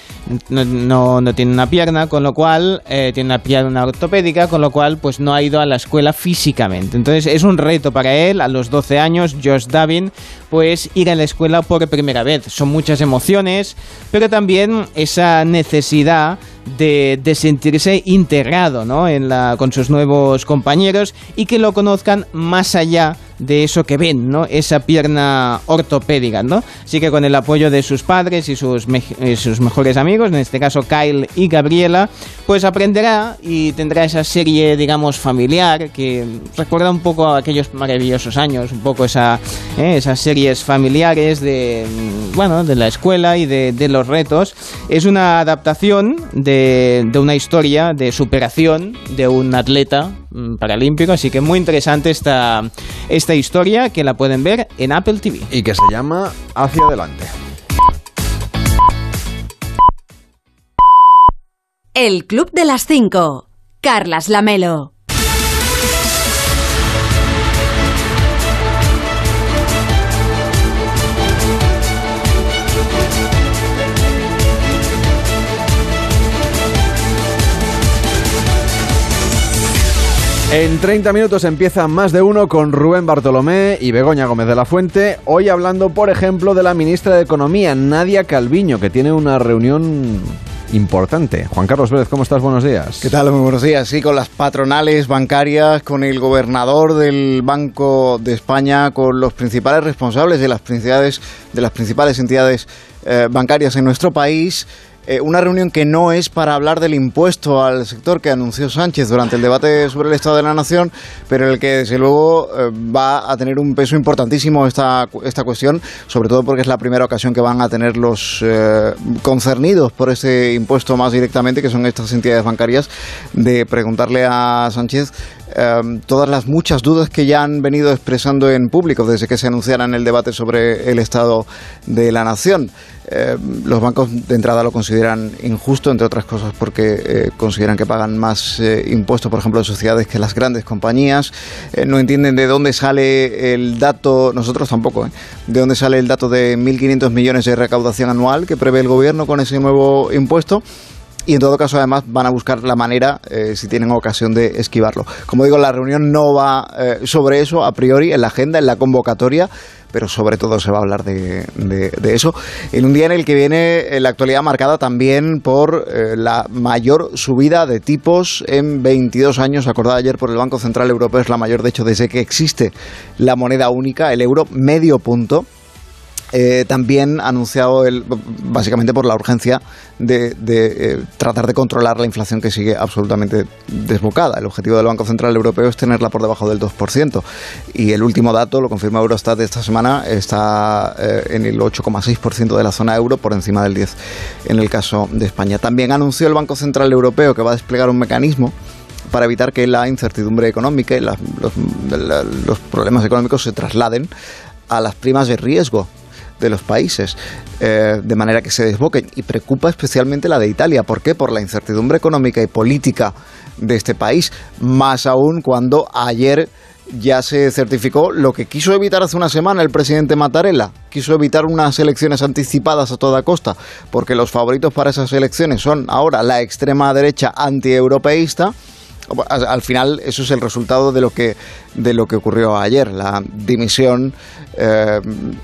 no, no, tiene una pierna, con lo cual eh, tiene una pierna ortopédica, con lo cual pues no ha ido a la escuela físicamente. Entonces es un reto para él, a los 12 años, Josh Davin, pues ir a la escuela por primera vez. Son muchas emociones, pero también esa necesidad de, de sentirse integrado ¿no? en la, con sus nuevos compañeros y que lo conozcan más allá de eso que ven, ¿no? Esa pierna ortopédica, ¿no? Así que con el apoyo de sus padres y eh, sus mejores amigos, en este caso Kyle y Gabriela, pues aprenderá y tendrá esa serie, digamos, familiar que recuerda un poco a aquellos maravillosos años, un poco esa, ¿eh? esas series familiares de, mm, bueno, de la escuela y de, de los retos. Es una adaptación de, una historia de superación de un atleta paralímpico, así que muy interesante esta, esta historia que la pueden ver en Apple TV. Y que se llama Hacia adelante. El Club de las 5. Carlas Lamelo. En 30 minutos empieza más de uno con Rubén Bartolomé y Begoña Gómez de la Fuente. Hoy hablando, por ejemplo, de la ministra de Economía, Nadia Calviño, que tiene una reunión importante. Juan Carlos Vélez, ¿cómo estás? Buenos días. ¿Qué tal? Muy buenos días. Sí, con las patronales bancarias, con el gobernador del Banco de España, con los principales responsables de las de las principales entidades eh, bancarias en nuestro país. Eh, una reunión que no es para hablar del impuesto al sector que anunció Sánchez durante el debate sobre el Estado de la Nación, pero en el que desde luego eh, va a tener un peso importantísimo esta, esta cuestión, sobre todo porque es la primera ocasión que van a tener los eh, concernidos por ese impuesto más directamente, que son estas entidades bancarias, de preguntarle a Sánchez todas las muchas dudas que ya han venido expresando en público desde que se anunciara en el debate sobre el Estado de la Nación. Eh, los bancos de entrada lo consideran injusto, entre otras cosas porque eh, consideran que pagan más eh, impuestos, por ejemplo, de sociedades que las grandes compañías. No entienden de dónde sale el dato, nosotros tampoco, de dónde sale el dato de 1.500 millones de recaudación anual que prevé el gobierno con ese nuevo impuesto. Y en todo caso, además, van a buscar la manera, eh, si tienen ocasión, de esquivarlo. Como digo, la reunión no va eh, sobre eso a priori, en la agenda, en la convocatoria, pero sobre todo se va a hablar de, de- eso. En un día en el que viene eh, la actualidad marcada también por la mayor subida de tipos en 22 años, acordada ayer por el Banco Central Europeo, es la mayor, de hecho, desde que existe la moneda única, el euro, medio punto. Eh, también anunciado el, básicamente por la urgencia de, eh, tratar de controlar la inflación que sigue absolutamente desbocada. El objetivo del Banco Central Europeo es tenerla por debajo del 2%. Y el último dato, lo confirma Eurostat esta semana, está eh, en el 8,6% de la zona euro, por encima del 10% en el caso de España. También anunció el Banco Central Europeo que va a desplegar un mecanismo para evitar que la incertidumbre económica y la- los problemas económicos se trasladen a las primas de riesgo de los países, eh, de manera que se desboquen. Y preocupa especialmente la de Italia. ¿Por qué? Por la incertidumbre económica y política de este país. Más aún cuando ayer ya se certificó lo que quiso evitar hace una semana el presidente Mattarella. Quiso evitar unas elecciones anticipadas a toda costa, porque los favoritos para esas elecciones son ahora la extrema derecha antieuropeísta. Al al final eso es el resultado de lo que de lo que ocurrió ayer, la dimisión eh,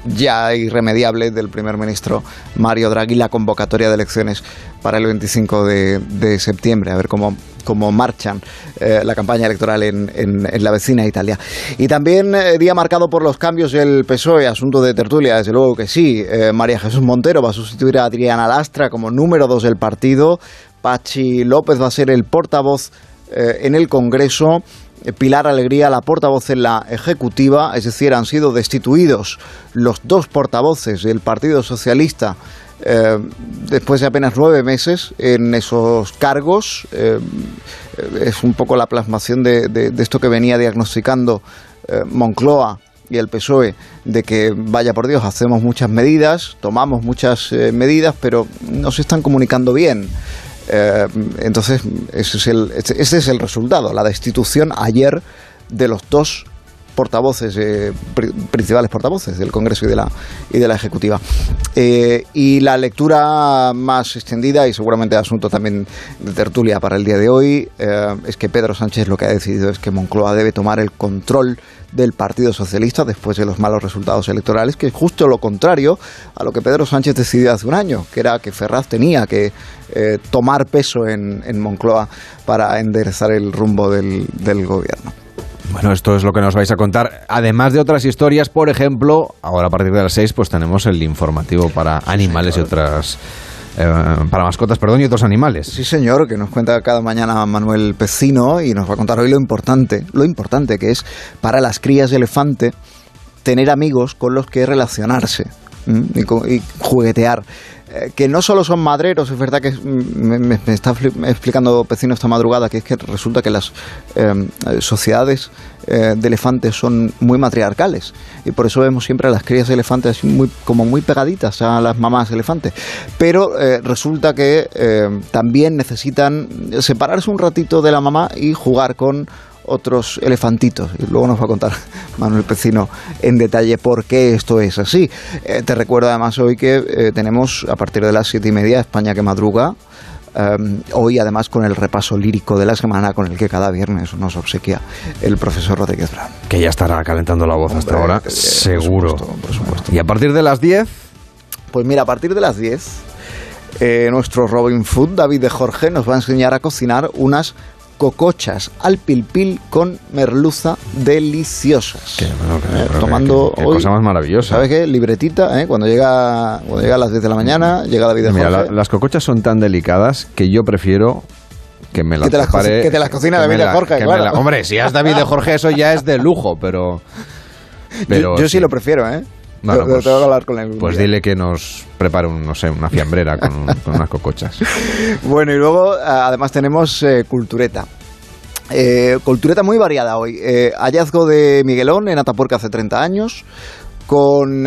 ya irremediable del primer ministro Mario Draghi, la convocatoria de elecciones para el 25 de, septiembre, a ver cómo cómo marchan eh, la campaña electoral en, en- la vecina Italia. Y también eh, día marcado por los cambios del PSOE, asunto de tertulia, desde luego que sí. María Jesús Montero va a sustituir a Adriana Lastra como número dos del partido. Pachi López va a ser el portavoz eh, en el Congreso. Eh, Pilar Alegría, la portavoz en la Ejecutiva, es decir, han sido destituidos los dos portavoces del Partido Socialista eh, después de apenas nueve meses en esos cargos. Es un poco la plasmación de, de- esto que venía diagnosticando Moncloa y el PSOE, de que, vaya por Dios, hacemos muchas medidas, tomamos muchas medidas, pero no se están comunicando bien. Eh, entonces, ese es, el, ese es el resultado, la destitución ayer de los dos portavoces, eh, pri- principales portavoces del Congreso y de la, y de la Ejecutiva. Eh, y la lectura más extendida y seguramente asunto también de tertulia para el día de hoy eh, es que Pedro Sánchez lo que ha decidido es que Moncloa debe tomar el control del Partido Socialista después de los malos resultados electorales, que es justo lo contrario a lo que Pedro Sánchez decidió hace un año, que era que Ferraz tenía que tomar peso en, Moncloa para enderezar el rumbo del gobierno. Bueno, esto es lo que nos vais a contar. Además de otras historias, por ejemplo, ahora a partir de las 6 pues tenemos el informativo para animales y otras... eh, para mascotas, perdón, y otros animales. Sí, señor, que nos cuenta cada mañana Manuel Pecino y nos va a contar hoy lo importante, lo importante que es para las crías de elefante tener amigos con los que relacionarse y, y juguetear. Eh, que no solo son madreros, es verdad que es- me, está explicando Pecino esta madrugada que es que resulta que las eh, sociedades eh, de elefantes son muy matriarcales y por eso vemos siempre a las crías de elefantes muy, como muy pegaditas a las mamás elefantes. Pero resulta que eh, también necesitan separarse un ratito de la mamá y jugar con otros elefantitos. Y luego nos va a contar Manuel Pecino en detalle por qué esto es así. Eh, te recuerdo además hoy que eh, tenemos a partir de las siete y media España que madruga. eh, hoy además con el repaso lírico de la semana con el que cada viernes nos obsequia el profesor Rodríguez Brown. Que ya estará calentando la voz hasta ahora, eh, seguro. por supuesto. Y a partir de las 10, Pues mira, a partir de las 10, eh, nuestro Robin Food, David de Jorge, nos va a enseñar a cocinar unas cocochas al pilpil con merluza deliciosas. Eh, pero tomando qué- qué hoy, cosa más maravillosa. ¿Sabes qué? Libretita, ¿eh? cuando, llega, cuando llega a las 10 de la mañana, llega David de Mira, Jorge. la- las cocochas son tan delicadas que yo prefiero que me las Que te las prepare- que te las cocina que David me de la- Jorge, claro. la- hombre, si es David de Jorge eso ya es de lujo, pero... pero yo, yo sí. lo prefiero, ¿eh? Bueno, pues- tengo que hablar con él. un Pues dile que nos prepare, un, no sé, una fiambrera con, con unas cocochas. Bueno, y luego ah, además tenemos eh, cultureta. Eh, cultureta muy variada hoy. Eh, hallazgo de Miguelón en Atapuerca hace 30 años, con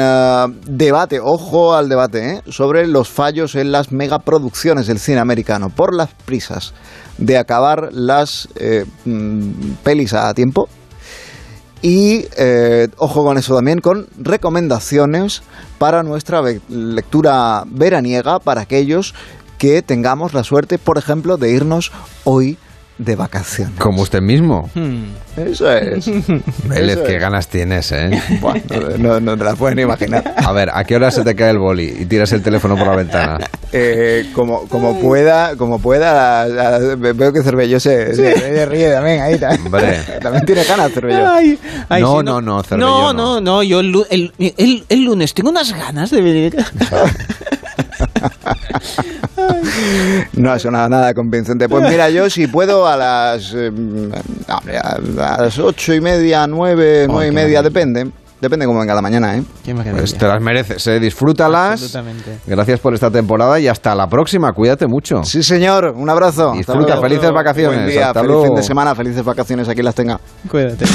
debate, ojo al debate, eh, sobre los fallos en las megaproducciones del cine americano por las prisas de acabar las eh, mm, pelis a tiempo. Y eh, ojo con eso también, con recomendaciones para nuestra lectura veraniega para aquellos que tengamos la suerte, por ejemplo, de irnos hoy de vacaciones. Como usted mismo. Eso es. Vélez, Eso qué es. ganas tienes, ¿eh? No, no te la puedes ni imaginar. A ver, ¿a qué hora se te cae el boli y tiras el teléfono por la ventana? Eh, como, como pueda, como pueda, la- la- veo que Cervelló se, se, se ríe también ahí. Hombre. también tiene ganas Cervelló. Ay, ay, No, sí, no, no, Cervelló No, no. no, no, yo el, el, el- el lunes tengo unas ganas de venir. No ha sonado nada convincente. Pues mira, yo si puedo a las eh, hombre, a a las ocho y media, nueve, nueve y media, depende. Depende cómo venga la mañana, ¿eh? Pues te las mereces, ¿eh? Disfrútalas. Absolutamente. Gracias por esta temporada y hasta la próxima. Cuídate mucho. Sí, señor. Un abrazo. Disfruta, felices vacaciones. Buen día, Hasta feliz luego. fin de semana, felices vacaciones. Aquí las tenga. Cuídate.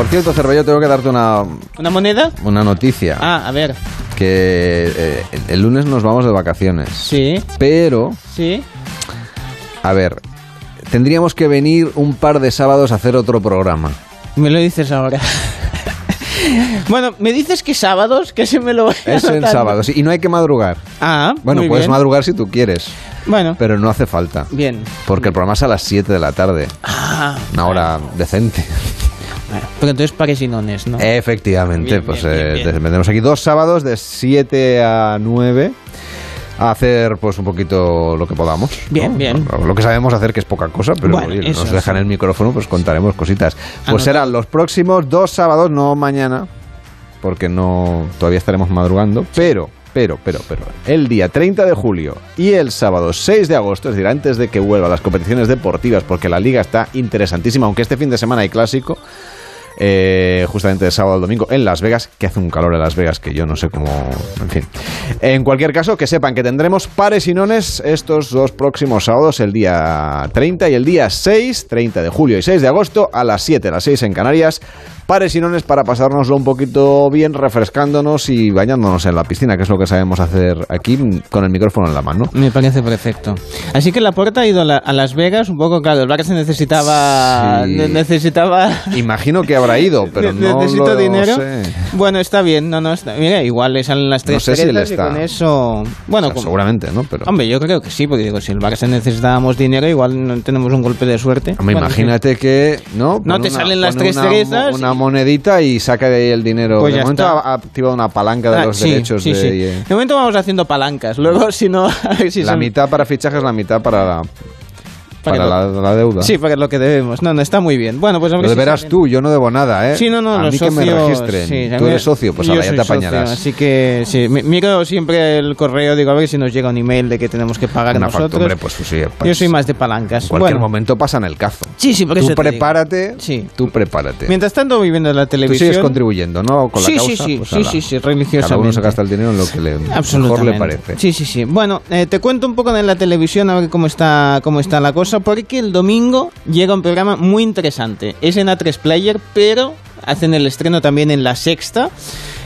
Por cierto, Cervello, tengo que darte una, ¿Una moneda? una noticia. Ah, a ver. Que eh, el lunes nos vamos de vacaciones. Sí. Pero, Sí. a ver, tendríamos que venir un par de sábados a hacer otro programa. Me lo dices ahora. bueno, me dices que sábados, que se me lo voy Es en sábados y no hay que madrugar. Ah, Bueno, muy puedes bien. madrugar si tú quieres, Bueno, pero no hace falta. bien. Porque el programa es a las 7 de la tarde. Ah, Una hora decente. Bueno, pero entonces parecinones, ¿no? Efectivamente, Bien, pues bien, eh, vendremos aquí dos sábados de 7 a 9 a hacer pues un poquito lo que podamos. Bien, ¿no? bien. Lo, lo que sabemos hacer que es poca cosa, pero Bueno, oye, eso nos sí. dejan el micrófono, pues contaremos cositas. Pues serán los próximos dos sábados, no mañana, porque no todavía estaremos madrugando, pero pero, pero, pero, el día 30 de julio y el sábado 6 de agosto, es decir, antes de que vuelvan las competiciones deportivas, porque la liga está interesantísima, aunque este fin de semana hay clásico, eh, justamente de sábado al domingo en Las Vegas, que hace un calor en Las Vegas que yo no sé cómo. En fin. En cualquier caso, que sepan que tendremos pares y nones estos dos próximos sábados, el día 30 y el día 6, 30 de julio y 6 de agosto, a las 7, a las 6 en Canarias, pares y nones para pasárnoslo un poquito bien, refrescándonos y bañándonos en la piscina, que es lo que sabemos hacer aquí con el micrófono en la mano. Me parece perfecto. Así que Laporta ha ido a, la- a Las Vegas, un poco, claro, el Barça necesitaba... Sí. ne- necesitaba... Imagino que habrá ido, pero Ne- no necesito lo dinero. sé. Bueno, está bien, no, no, está, mira, igual le salen las tres No sé si y está. con eso... Bueno, O sea, seguramente, ¿no? Pero Hombre, yo creo que sí, porque digo, si el Barça necesitábamos dinero, igual no tenemos un golpe de suerte. Hombre, Bueno, imagínate que no No te salen las tres una, cerezas una monedita y saca de ahí el dinero. Pues de momento está. ha activado una palanca de Ah, los sí, derechos sí, de, sí. eh, De momento vamos haciendo palancas. Luego, si no, si la son- mitad para fichajes, la mitad para Para para lo- la, la deuda. Sí, para lo que debemos. No, no, está muy bien. Bueno, pues a ver Lo si deberás salen- tú, yo no debo nada, ¿eh? Sí, no, no, a los mí que me registren. sí, tú eres socio, pues ahora ya te socio, apañarás. así que sí, mi- miro siempre el correo, digo a ver si nos llega un email de que tenemos que pagar Una nosotros. factura, hombre, pues sí. Yo pues, soy más de palancas. En cualquier Bueno, momento pasan el cazo. Sí, sí, por Tú eso digo. prepárate, Sí. tú prepárate. mientras tanto voy viendo la Tú televisión. sigues contribuyendo, ¿no? Con la Sí, causa. sí, sí, pues, sí, ala. sí, sí, Cada uno religiosamente. se gasta el dinero en lo que le, mejor le parece. Sí, sí, sí. Bueno, eh, te cuento un poco de la televisión a ver cómo está, cómo está la cosa, porque el domingo llega un programa muy interesante. Es en A3 Player, pero hacen el estreno también en la sexta.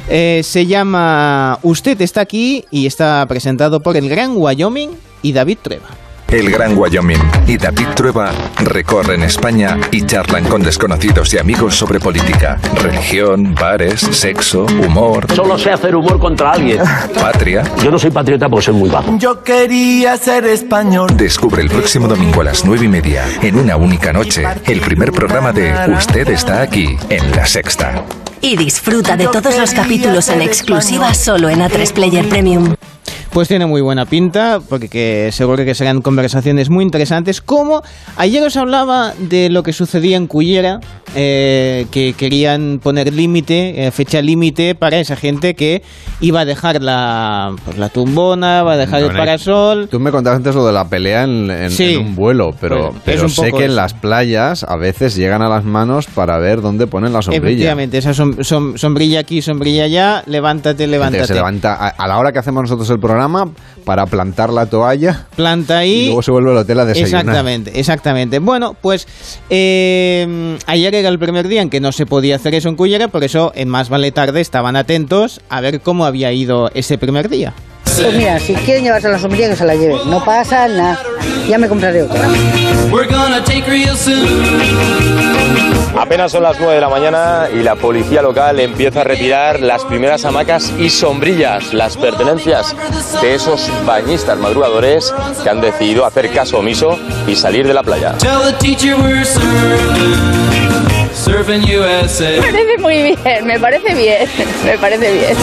Eh, se llama Usted está aquí y está presentado por el Gran Wyoming y David Trueba. El Gran Wyoming y David Trueba recorren España y charlan con desconocidos y amigos sobre política, religión, bares, sexo, humor, Solo sé hacer humor contra alguien. patria. Yo no soy patriota porque soy muy bajo. Yo quería ser español. Descubre el próximo domingo a las nueve y media, en una única noche, el primer programa de Usted está aquí, en La Sexta. Y disfruta de todos los capítulos en exclusiva solo en A3 Player Premium. Pues tiene muy buena pinta, porque que seguro que serán conversaciones muy interesantes. Como ayer os hablaba de lo que sucedía en Cullera, eh, que querían poner límite, eh, fecha límite para esa gente que iba a dejar la, pues, la tumbona, va a dejar No, el parasol. Tú me contabas antes lo de la pelea en, en- Sí. en un vuelo, pero, Pues, es pero un sé que en eso. las playas a veces llegan a las manos para ver dónde ponen la sombrilla. Efectivamente, esa som- som- sombrilla aquí, sombrilla allá, levántate, levántate. se levanta a, a la hora que hacemos nosotros el programa para plantar la toalla Planta ahí. y luego se vuelve al hotel a desayunar. Exactamente, exactamente. Bueno, pues eh, ayer era el primer día en que no se podía hacer eso en Cullera, por eso en Más Vale Tarde estaban atentos a ver cómo había ido ese primer día. Pues mira, si quieren llevarse la sombrilla, que se la lleven. No pasa nada. Ya me compraré otra. Apenas son las 9 de la mañana y la policía local empieza a retirar las primeras hamacas y sombrillas, las pertenencias de esos bañistas madrugadores que han decidido hacer caso omiso y salir de la playa. Me parece muy bien, me parece bien, me parece bien.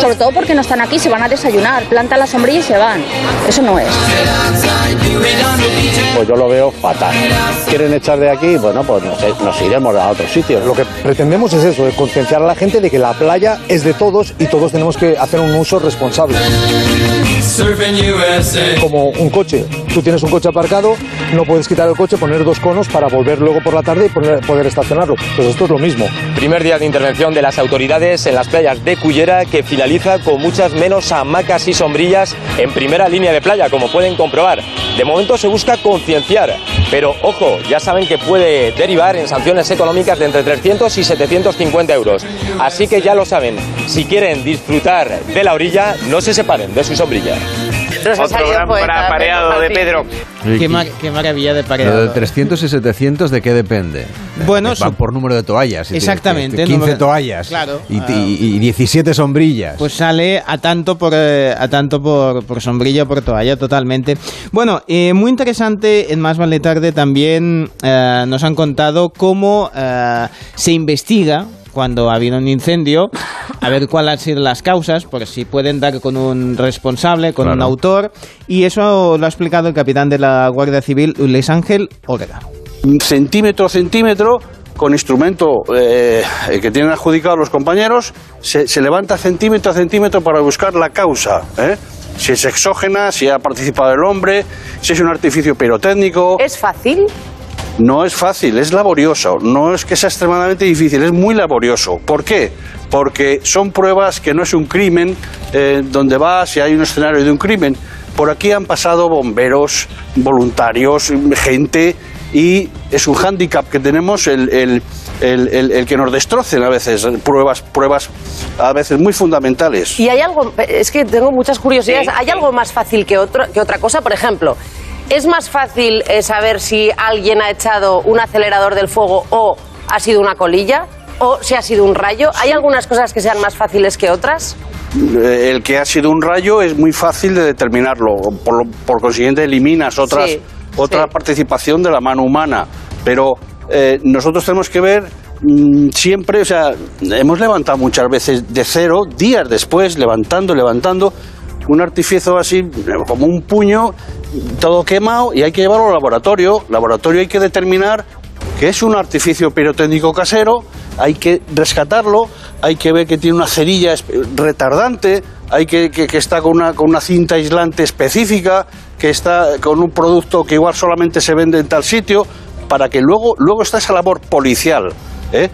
Sobre todo porque no están aquí, se van a desayunar, plantan la sombrilla y se van. Eso no es. Pues yo lo veo fatal. ¿Quieren echar de aquí? Bueno, pues nos, nos iremos a otros sitios. Lo que pretendemos es eso, es concienciar a la gente de que la playa es de todos y todos tenemos que hacer un uso responsable. Como un coche. Tú tienes un coche aparcado, no puedes quitar el coche, poner dos conos para volver luego por la tarde y poner- poder estacionarlo. Pues esto es lo mismo. Primer día de intervención de las autoridades en las playas de Cullera que finaliza con muchas menos hamacas y sombrillas en primera línea de playa, como pueden comprobar. De momento se busca concienciar, pero ojo, ya saben que puede derivar en sanciones económicas de entre 300 y 750 euros. Así que ya lo saben, si quieren disfrutar de la orilla, no se separen de su sombrilla. Otro gran pareado de Pedro. Qué, mar- qué maravilla de Lo pareado. de 300 y 700, ¿de qué depende? Bueno, por número de toallas. si tienes Exactamente, que- 15 número- toallas. Claro, Y, ah. y- y 17 sombrillas. Pues sale a tanto por eh, a tanto por, por sombrilla por toalla totalmente. Bueno, eh, muy interesante en Más Vale Tarde también eh, nos han contado cómo eh, se investiga cuando ha habido un incendio, a ver cuáles han sido las causas, por si pueden dar con un responsable, con un Claro. autor, y eso lo ha explicado el capitán de la Guardia Civil, Luis Ángel Orga. centímetro a centímetro, con instrumento eh, que tienen adjudicado los compañeros, se, se levanta centímetro a centímetro para buscar la causa. ¿eh? Si es exógena, si ha participado el hombre, si es un artificio pirotécnico. ¿Es fácil? No es fácil, es laborioso. No es que sea extremadamente difícil, es muy laborioso. ¿Por qué? Porque son pruebas que no es un crimen eh, donde va si hay un escenario de un crimen. Por aquí han pasado bomberos, voluntarios, gente y es un hándicap que tenemos el, el- el- el- el que nos destrocen a veces pruebas, pruebas a veces muy fundamentales. Y hay algo, es que tengo muchas curiosidades, ¿hay algo más fácil que, otro, que otra cosa? Por ejemplo, ¿es más fácil eh, saber si alguien ha echado un acelerador del fuego o ha sido una colilla? ¿O si ha sido un rayo? ¿Hay algunas cosas que sean más fáciles que otras? Eh, El que ha sido un rayo es muy fácil de determinarlo. Por, por consiguiente, eliminas otras, Sí, otra participación de la mano humana. Pero eh, nosotros tenemos que ver mm, siempre, o sea, hemos levantado muchas veces de cero, días después, levantando, levantando, un artificio así, como un puño, todo quemado, y hay que llevarlo al laboratorio. Laboratorio hay que determinar que es un artificio pirotécnico casero, hay que rescatarlo, hay que ver que tiene una cerilla retardante, hay que, que- que está con una, con una cinta aislante específica, que está con un producto que igual solamente se vende en tal sitio, para que luego, luego está esa labor policial. ¿eh?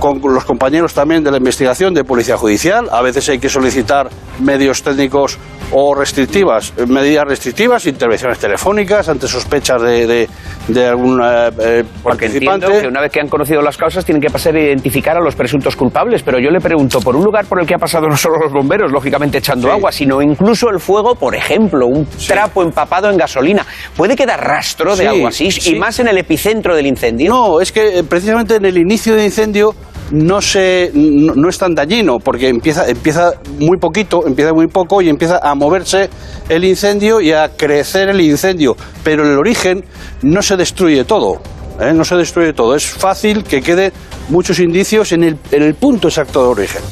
Con los compañeros también de la investigación de Policía Judicial. A veces hay que solicitar medios técnicos o restrictivas, medidas restrictivas, intervenciones telefónicas ante sospechas de, de, de algún eh, eh, entiendo participante. que una vez que han conocido las causas tienen que pasar a identificar a los presuntos culpables, pero yo le pregunto, por un lugar por el que ha pasado no solo los bomberos, lógicamente echando agua, sino incluso el fuego, por ejemplo, un trapo empapado en gasolina, ¿puede quedar rastro de Sí, algo así? sí. Y más en el epicentro del incendio. No, es que eh, precisamente en el inicio del incendio no se no, es tan dañino porque empieza empieza muy poquito, empieza muy poco y empieza a moverse el incendio y a crecer el incendio, pero en el origen no se destruye todo. ¿eh? No se destruye todo. Es fácil que quede muchos indicios en el, en el punto exacto de origen.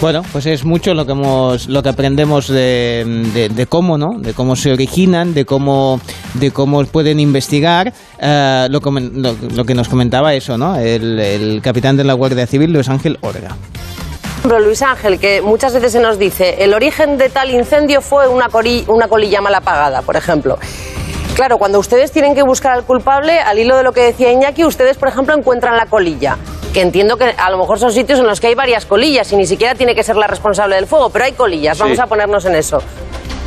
Bueno, pues es mucho lo que hemos, lo que aprendemos de, cómo, ¿no? De cómo se originan, de cómo, de cómo pueden investigar. eh, lo, lo- lo que nos comentaba eso, ¿no? El, capitán de la Guardia Civil, Luis Ángel Orga. Ejemplo, Luis Ángel, que muchas veces se nos dice, el origen de tal incendio fue una, una colilla mal apagada, por ejemplo. Claro, cuando ustedes tienen que buscar al culpable, al hilo de lo que decía Iñaki, ustedes, por ejemplo, encuentran la colilla. Que entiendo que a lo mejor son sitios en los que hay varias colillas y ni siquiera tiene que ser la responsable del fuego, pero hay colillas, Sí. vamos a ponernos en eso.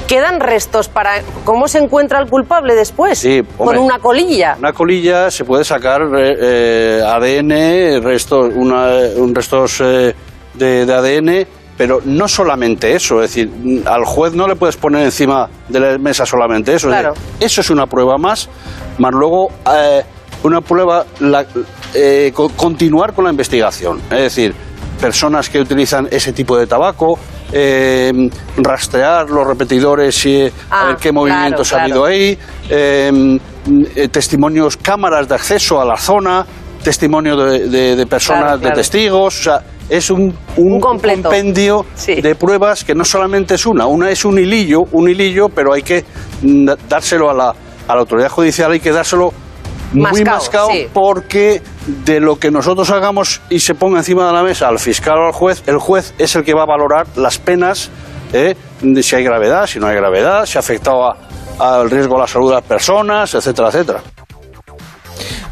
¿Quedan restos para cómo se encuentra el culpable después? Sí, Con hombre. una colilla. Una colilla se puede sacar eh, eh, ADN, restos, una, un restos eh, de, de ADN, pero no solamente eso. Es decir, al juez no le puedes poner encima de la mesa solamente eso. Es Claro. decir, eso es una prueba más, más luego eh, una prueba, la- eh, co- continuar con la investigación. Es decir, personas que utilizan ese tipo de tabaco, eh, rastrear los repetidores y eh, a Ah, ver qué movimientos claro, ha habido claro. ahí, eh, testimonios, cámaras de acceso a la zona, testimonio de, de- de personas, Claro, de testigos, o sea, es un, un, completo. compendio de pruebas que no solamente es una, una es un hilillo, un hilillo, pero hay que mm, dárselo a la, a la autoridad judicial, hay que dárselo muy mascado sí. porque de lo que nosotros hagamos y se ponga encima de la mesa al fiscal o al juez, el juez es el que va a valorar las penas, ¿eh? de si hay gravedad, si no hay gravedad, si ha afectado a- al riesgo a la salud de las personas, etcétera, etcétera.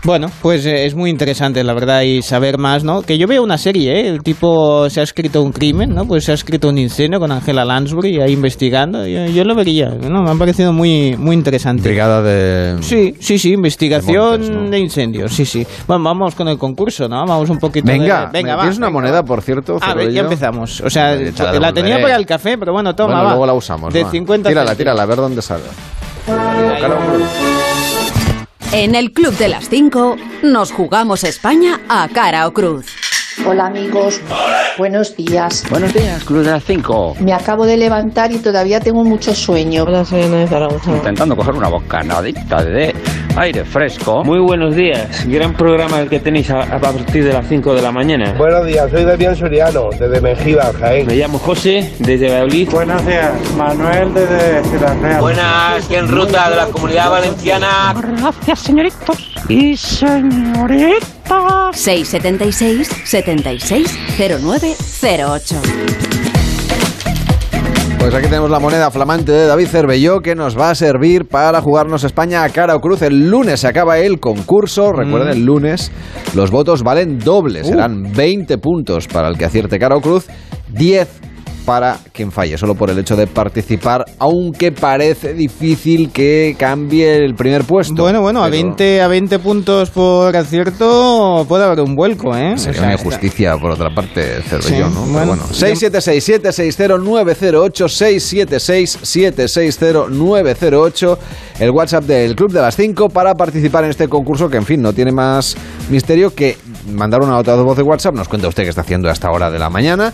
Bueno, pues eh, es muy interesante, la verdad, y saber más, ¿no? Que yo veo una serie, ¿eh? El tipo se ha escrito un crimen, ¿no? Pues se ha escrito un incendio con Angela Lansbury ahí investigando. Yo, yo lo vería, ¿no? Me ha parecido muy, muy interesante. Brigada de... Sí, sí, sí, investigación de de, incendios, sí, sí. Bueno, vamos con el concurso, ¿no? Vamos un poquito Venga, de... Venga, va. ¿tienes una moneda, por cierto? A ver, ya empezamos. O sea, Vale, la tenía para el café, pero bueno, toma, Bueno, va. luego la usamos. De va. 50 Tírala, tírala, a ver dónde sale. En el Club de las 5 nos jugamos España a cara o cruz. Hola amigos, buenos días. Buenos días, Club de las 5. Me acabo de levantar y todavía tengo mucho sueño. Hola, soy Ana de Zaragoza. Intentando coger una bocanadita de aire fresco. Muy buenos días. Gran programa el que tenéis a, a partir de las 5 de la mañana. Buenos días, soy Damián Soriano, desde Mejía, Jaén. Me llamo José, desde Valladolid. Buenos días, Manuel desde Ciudad Real. Buenas, aquí en ruta de la Comunidad Valenciana. Gracias, señoritos. Y señoritas. 676 76 0908. Pues aquí tenemos la moneda flamante de David Cervelló que nos va a servir para jugarnos España a cara o cruz. El lunes se acaba el concurso. Recuerden, Mm. el lunes los votos valen doble. Uh. Serán 20 puntos para el que acierte cara o cruz, 10 para quien falle, solo por el hecho de participar, aunque parece difícil que cambie el primer puesto. Bueno, bueno, a Pero 20, a 20 puntos por acierto puede haber un vuelco, ¿eh? Sería O sea, una injusticia, por otra parte, Cervellón, Sí, ¿no? Bueno. bueno. 676-760-908, 676-760-908, el WhatsApp del Club de las 5 para participar en este concurso que, en fin, no tiene más misterio que mandar una de voz de WhatsApp, nos cuenta usted qué está haciendo a esta hora de la mañana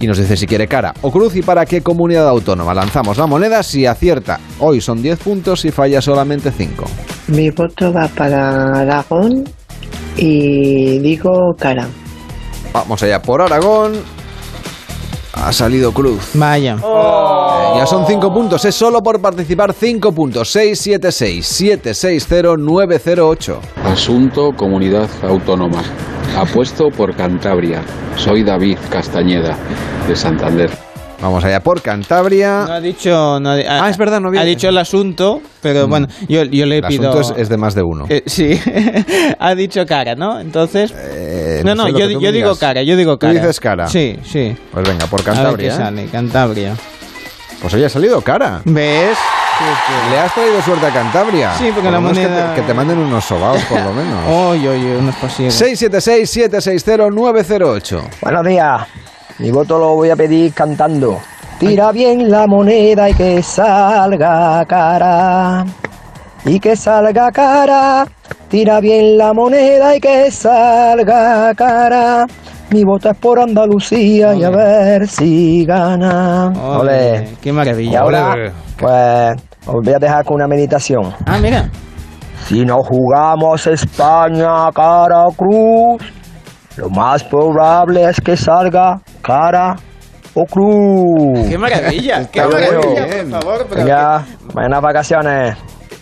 y nos dice si quiere cara o cruz y para qué comunidad autónoma. Lanzamos la moneda, si acierta hoy son 10 puntos, si falla solamente 5. Mi voto va para Aragón y digo cara. Vamos allá por Aragón. Ha salido cruz. Vaya. Eh, Ya son 5 puntos, es solo por participar 5 puntos. 676-760-908. Asunto Comunidad Autónoma. Apuesto por Cantabria. Soy David Castañeda, de Santander. Vamos allá por Cantabria. No ha dicho. No ha, ah, es verdad, no había- Ha dicho el asunto, pero bueno, yo, yo le El pido. asunto es, es de más de uno. Eh, sí, ha dicho cara, ¿no? Entonces. Eh, no, no, lo yo, tú yo digo cara, yo digo Tú cara. dices cara. Sí, sí. Pues venga, por A ver qué Cantabria. ¿eh? sale, Cantabria. Pues oye, ha salido cara. ¿Ves? Le has traído suerte a Cantabria. Sí, porque Por la menos que moneda- te- Que te, manden unos sobaos, por lo menos. Oye, oye, unos pasillos. 676-760-908. Buenos días. Mi voto lo voy a pedir cantando. Tira bien la moneda y que salga cara. Y que salga cara. Tira bien la moneda y que salga cara. Mi voto es por Andalucía y a ver si gana. Ole, Ole. Qué maravilla. Y ahora, pues, os voy a dejar con una meditación. Ah, mira. Si no jugamos España cara o cruz, lo más probable es que salga cara o cruz. Qué maravilla, qué maravilla, por favor. pero- Venga, buenas vacaciones.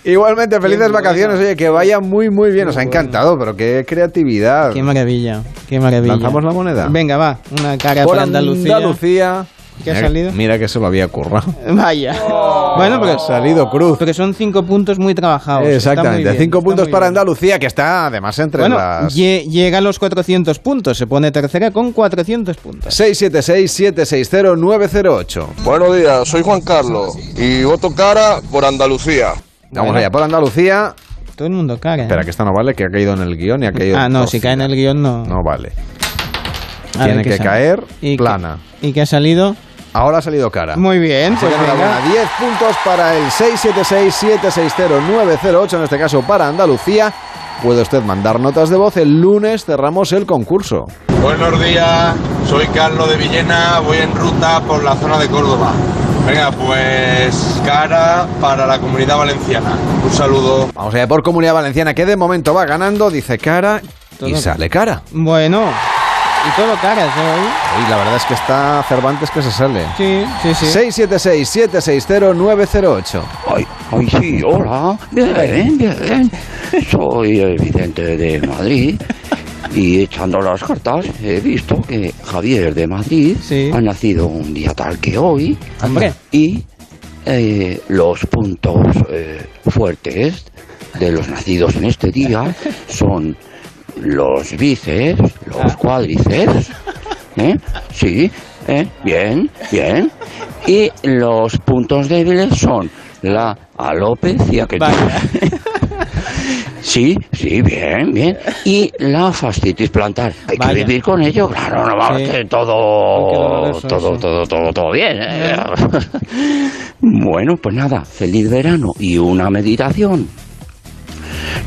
Igualmente, felices vacaciones. Oye, que vaya muy, muy bien. Nos ha encantado, pero qué creatividad. Qué maravilla, qué maravilla. ¿Lanzamos la moneda? Venga, va, una cara Por por Andalucía. Andalucía. ¿Qué ha Mira- salido? Mira que se lo había currado. Vaya. Bueno, pero Ha salido cruz. Porque son cinco puntos muy trabajados. Muy Exactamente, bien, cinco está puntos para bien. Andalucía, que está además entre Bueno, las... lle- llega a los 400 puntos, se pone tercera con 400 puntos. 676-760-908. Buenos días, soy Juan Carlos y voto cara por Andalucía. Vamos Bueno. allá, por Andalucía. Todo el mundo caga. ¿eh? Espera, que esta no vale, que ha caído en el guion y ha caído... Ah, no, si cae en el guion no. No vale. A Tiene que sale. caer ¿Y plana. ¿Y qué ha salido? Ahora ha salido cara. Muy bien, Así pues enhorabuena. venga. 10 puntos para el 676-760-908, en este caso para Andalucía. Puede usted mandar notas de voz. El lunes cerramos el concurso. Buenos días, soy Carlos de Villena, voy en ruta por la zona de Córdoba. Venga, pues cara para la comunidad valenciana. Un saludo. Vamos allá por Comunidad Valenciana, que de momento va ganando, dice cara y sale cara. Bueno, y todo caras, ¿eh? hoy? Y la verdad es que está Cervantes que se sale. Sí, sí, sí. 676-760-908. Ay, ay, sí, hola. Bien, bien. Soy el Vicente de Madrid. Y echando las cartas, he visto que Javier de Madrid ha nacido un día tal que hoy. Hombre. Y eh, los puntos eh, fuertes de los nacidos en este día son los bíceps, los cuádriceps. ¿eh? Sí, ¿eh? bien, bien. Y los puntos débiles son la alopecia que tiene. Sí, sí, bien, bien. Y la fascitis plantar. Hay Vaya. que vivir con ello, claro, no va a Sí. Qué todo, todo, eso. todo, todo, todo bien. ¿eh? bueno, pues nada, feliz verano y una meditación.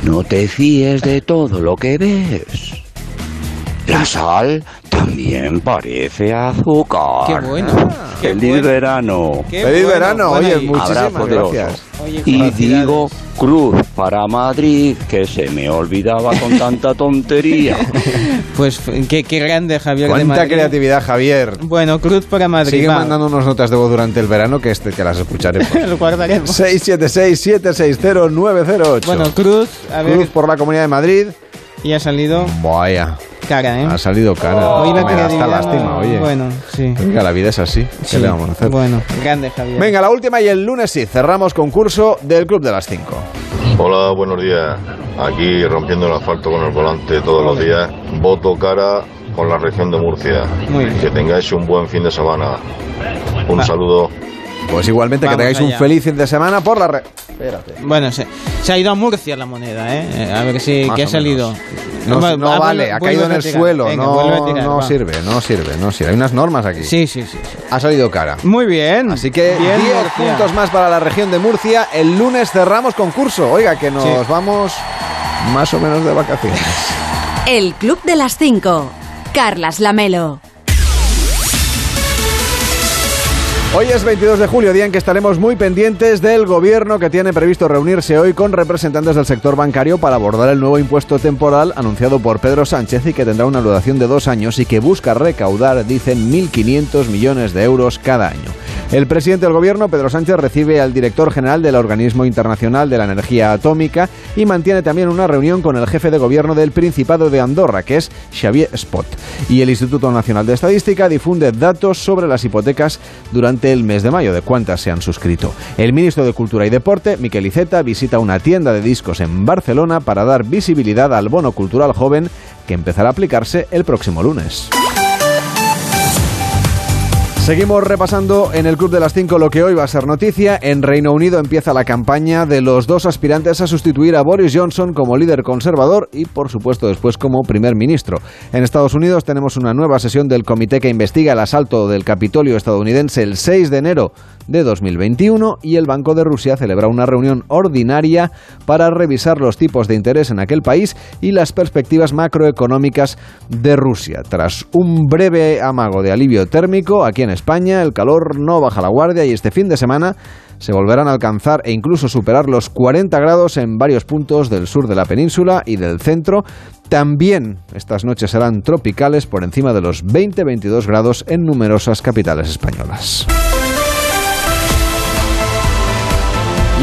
No te fíes de todo lo que ves. La sal también parece azúcar. Qué bueno. qué Feliz bueno. verano. Qué Feliz bueno. verano, oye, y- muchísimas Abrazo de gracias. Oye, Y digo cruz para Madrid, que se me olvidaba con tanta tontería. Pues qué, qué grande Javier de Cuánta Madrid. creatividad, Javier. Bueno, Cruz para Madrid. Sigue va. mandando unas notas de voz durante el verano que, este, que las escucharemos. Lo guardaremos. 676-760-908. Bueno, Cruz, a ver, Cruz por la Comunidad de Madrid. Y ha salido Vaya, cara, ¿eh? ha salido cara. Hoy la Me da hasta lástima, oye. Bueno, sí. Venga, la vida es así. ¿Qué Sí. le vamos a hacer? Bueno, grande Javier. Venga, la última y el lunes sí, cerramos concurso del Club de las 5. Hola, buenos días. Aquí rompiendo el asfalto con el volante todos los días. Voto cara con la región de Murcia. Muy bien. Que tengáis un buen fin de semana. Un saludo. Pues igualmente Vamos que tengáis un feliz fin de semana por la red. Espérate. Bueno, se, se ha ido a Murcia la moneda, ¿eh? A ver si que ha salido. No, vale, vuelve- ha caído en el tirar. suelo. Venga, no tirar, no sirve, no sirve, no sirve. Hay unas normas aquí. Sí, sí, sí. Ha salido cara. Muy bien. Así que Bien, 10 Murcia. puntos más para la región de Murcia. El lunes cerramos concurso. Oiga, que nos Sí. vamos más o menos de vacaciones. El Club de las 5. Carlas Lamelo. Hoy es 22 de julio, día en que estaremos muy pendientes del gobierno que tiene previsto reunirse hoy con representantes del sector bancario para abordar el nuevo impuesto temporal anunciado por Pedro Sánchez y que tendrá una duración de dos años y que busca recaudar, dicen, 1.500 millones de euros cada año. El presidente del gobierno, Pedro Sánchez, recibe al director general del Organismo Internacional de la Energía Atómica y mantiene también una reunión con el jefe de gobierno del Principado de Andorra, que es Xavier Spot. Y el Instituto Nacional de Estadística difunde datos sobre las hipotecas durante el mes de mayo, de cuántas se han suscrito. El ministro de Cultura y Deporte, Miquel Iceta, visita una tienda de discos en Barcelona para dar visibilidad al bono cultural joven que empezará a aplicarse el próximo lunes. Seguimos repasando en el Club de las 5 lo que hoy va a ser noticia. En Reino Unido empieza la campaña de los dos aspirantes a sustituir a Boris Johnson como líder conservador y, por supuesto, después como primer ministro. En Estados Unidos tenemos una nueva sesión del comité que investiga el asalto del Capitolio estadounidense el 6 de enero de 2021 y el Banco de Rusia celebra una reunión ordinaria para revisar los tipos de interés en aquel país y las perspectivas macroeconómicas de Rusia. Tras un breve amago de alivio térmico, aquí en España el calor no baja la guardia y este fin de semana se volverán a alcanzar e incluso superar los 40 grados en varios puntos del sur de la península y del centro. También estas noches serán tropicales por encima de los 20-22 grados en numerosas capitales españolas.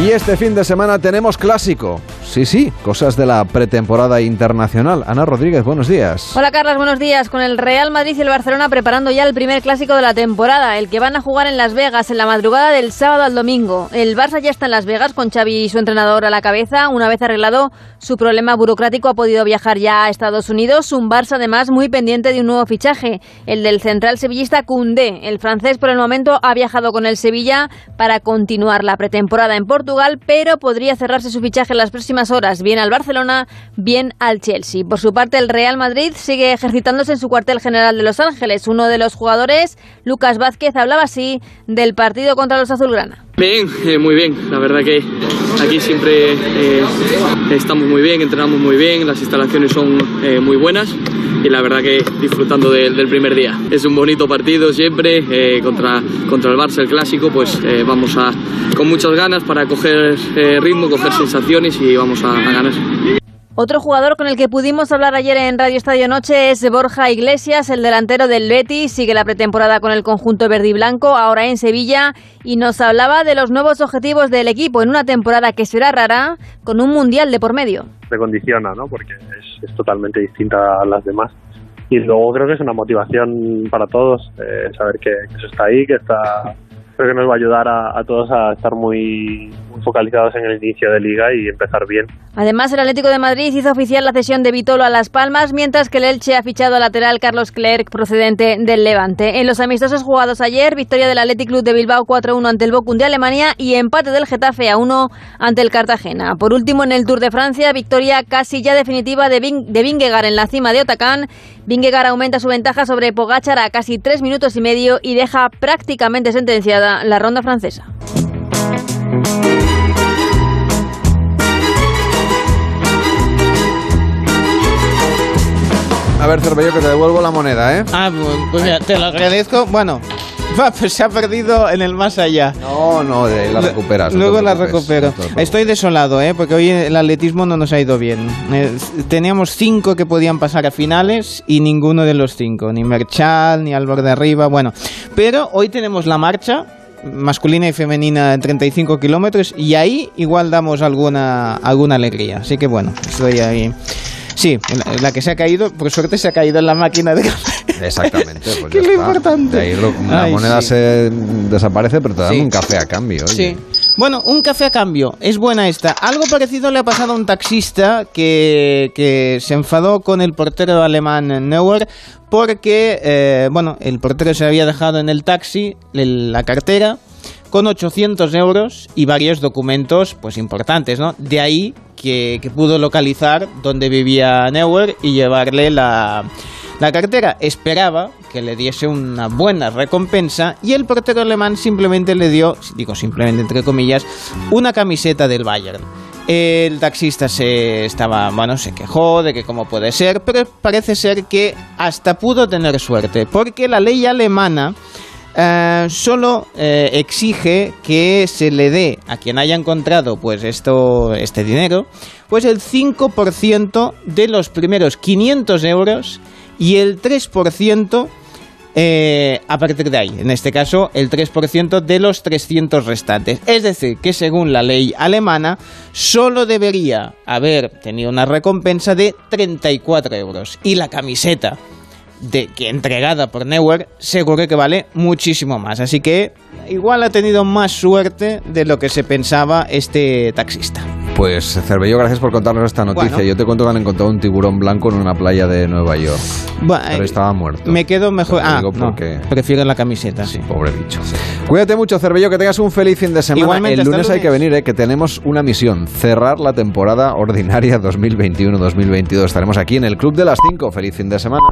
Y este fin de semana tenemos clásico. Sí, sí, cosas de la pretemporada internacional. Ana Rodríguez, buenos días. Hola Carlos, buenos días. Con el Real Madrid y el Barcelona preparando ya el primer clásico de la temporada, el que van a jugar en Las Vegas en la madrugada del sábado al domingo. El Barça ya está en Las Vegas con Xavi y su entrenador a la cabeza. Una vez arreglado su problema burocrático ha podido viajar ya a Estados Unidos. Un Barça además muy pendiente de un nuevo fichaje, el del central sevillista Koundé. El francés por el momento ha viajado con el Sevilla para continuar la pretemporada en Portugal, pero podría cerrarse su fichaje en las próximas horas, bien al Barcelona, bien al Chelsea. Por su parte, el Real Madrid sigue ejercitándose en su cuartel general de Los Ángeles. Uno de los jugadores, Lucas Vázquez, hablaba así del partido contra los Azulgrana. Bien, eh, muy bien. La verdad que aquí siempre eh, estamos muy bien, entrenamos muy bien, las instalaciones son eh, muy buenas y la verdad que disfrutando de- del primer día. Es un bonito partido siempre contra, contra el Barça, el clásico, pues vamos a con muchas ganas para coger ritmo, coger sensaciones y vamos a ganar. Otro jugador con el que pudimos hablar ayer en Radio Estadio Noche es Borja Iglesias, el delantero del Betis. Sigue la pretemporada con el conjunto verde y blanco, ahora en Sevilla, y nos hablaba de los nuevos objetivos del equipo en una temporada que será rara, con un mundial de por medio. te condiciona, ¿no? Porque es, es totalmente distinta a las demás. Y luego creo que es una motivación para todos, eh, saber que, que eso está ahí, que está creo que nos va a ayudar a, a todos a estar muy, muy focalizados en el inicio de liga y empezar bien. Además, el Atlético de Madrid hizo oficial la cesión de Vitolo a Las Palmas, mientras que el Elche ha fichado al lateral Carlos Clerc, procedente del Levante. En los amistosos jugados ayer, victoria del Athletic Club de Bilbao 4-1 ante el Bochum de Alemania y empate del Getafe a 1 ante el Cartagena. Por último, en el Tour de Francia, victoria casi ya definitiva de Vingegaard en la cima de Otacán. Vingegaard aumenta su ventaja sobre Pogachar a casi tres minutos y medio y deja prácticamente sentenciada la ronda francesa. A ver, Cervello, que te devuelvo la moneda, ¿eh? Ah, pues, pues mira, te lo agradezco. Bueno, pues se ha perdido en el más allá. No, no, de ahí la recuperas. Luego la recupero. Estoy desolado, ¿eh? porque hoy el atletismo no nos ha ido bien. Eh, teníamos cinco que podían pasar a finales y ninguno de los cinco, ni Merchal, ni Álvaro de Arriba, bueno. Pero hoy tenemos la marcha masculina y femenina en 35 kilómetros y ahí igual damos alguna, alguna alegría. Así que bueno, estoy ahí. Sí, la que se ha caído, por suerte se ha caído en la máquina de café. Exactamente. Pues ya es lo está. importante. De ahí lo- la Ay, moneda sí. se desaparece, pero te dan Sí. un café a cambio. oye. Sí. Bueno, un café a cambio. Es buena esta. Algo parecido le ha pasado a un taxista que, que se enfadó con el portero alemán Neuer porque, eh, bueno, el portero se había dejado en el taxi el- la cartera con 800 euros y varios documentos pues importantes, ¿no? De ahí que, que pudo localizar dónde vivía Neuer y llevarle la, la cartera. Esperaba que le diese una buena recompensa y el portero alemán simplemente le dio, digo simplemente entre comillas, una camiseta del Bayern. El taxista se estaba, bueno, se quejó de que cómo puede ser, pero parece ser que hasta pudo tener suerte, porque la ley alemana eh, solo eh, exige que se le dé a quien haya encontrado pues esto, este dinero, pues el 5% de los primeros 500 euros y el 3% eh, a partir de ahí. En este caso, el 3% de los 300 restantes. Es decir, que según la ley alemana, solo debería haber tenido una recompensa de 34 euros. Y la camiseta de que entregada por Neuer seguro que vale muchísimo más. Así que igual ha tenido más suerte de lo que se pensaba este taxista. Pues Cervello, gracias por contarnos esta noticia. Bueno. Yo te cuento que han encontrado un tiburón blanco en una playa de Nueva York. Bueno, Pero eh, estaba muerto. Me quedo mejor. Ah, digo no, porque- prefiero la camiseta, sí. Pobre bicho. Cuídate mucho, Cervello, que tengas un feliz fin de semana. Igualmente, el lunes hay que venir, eh, que tenemos una misión, cerrar la temporada ordinaria 2021-2022. Estaremos aquí en el Club de las 5. Feliz fin de semana.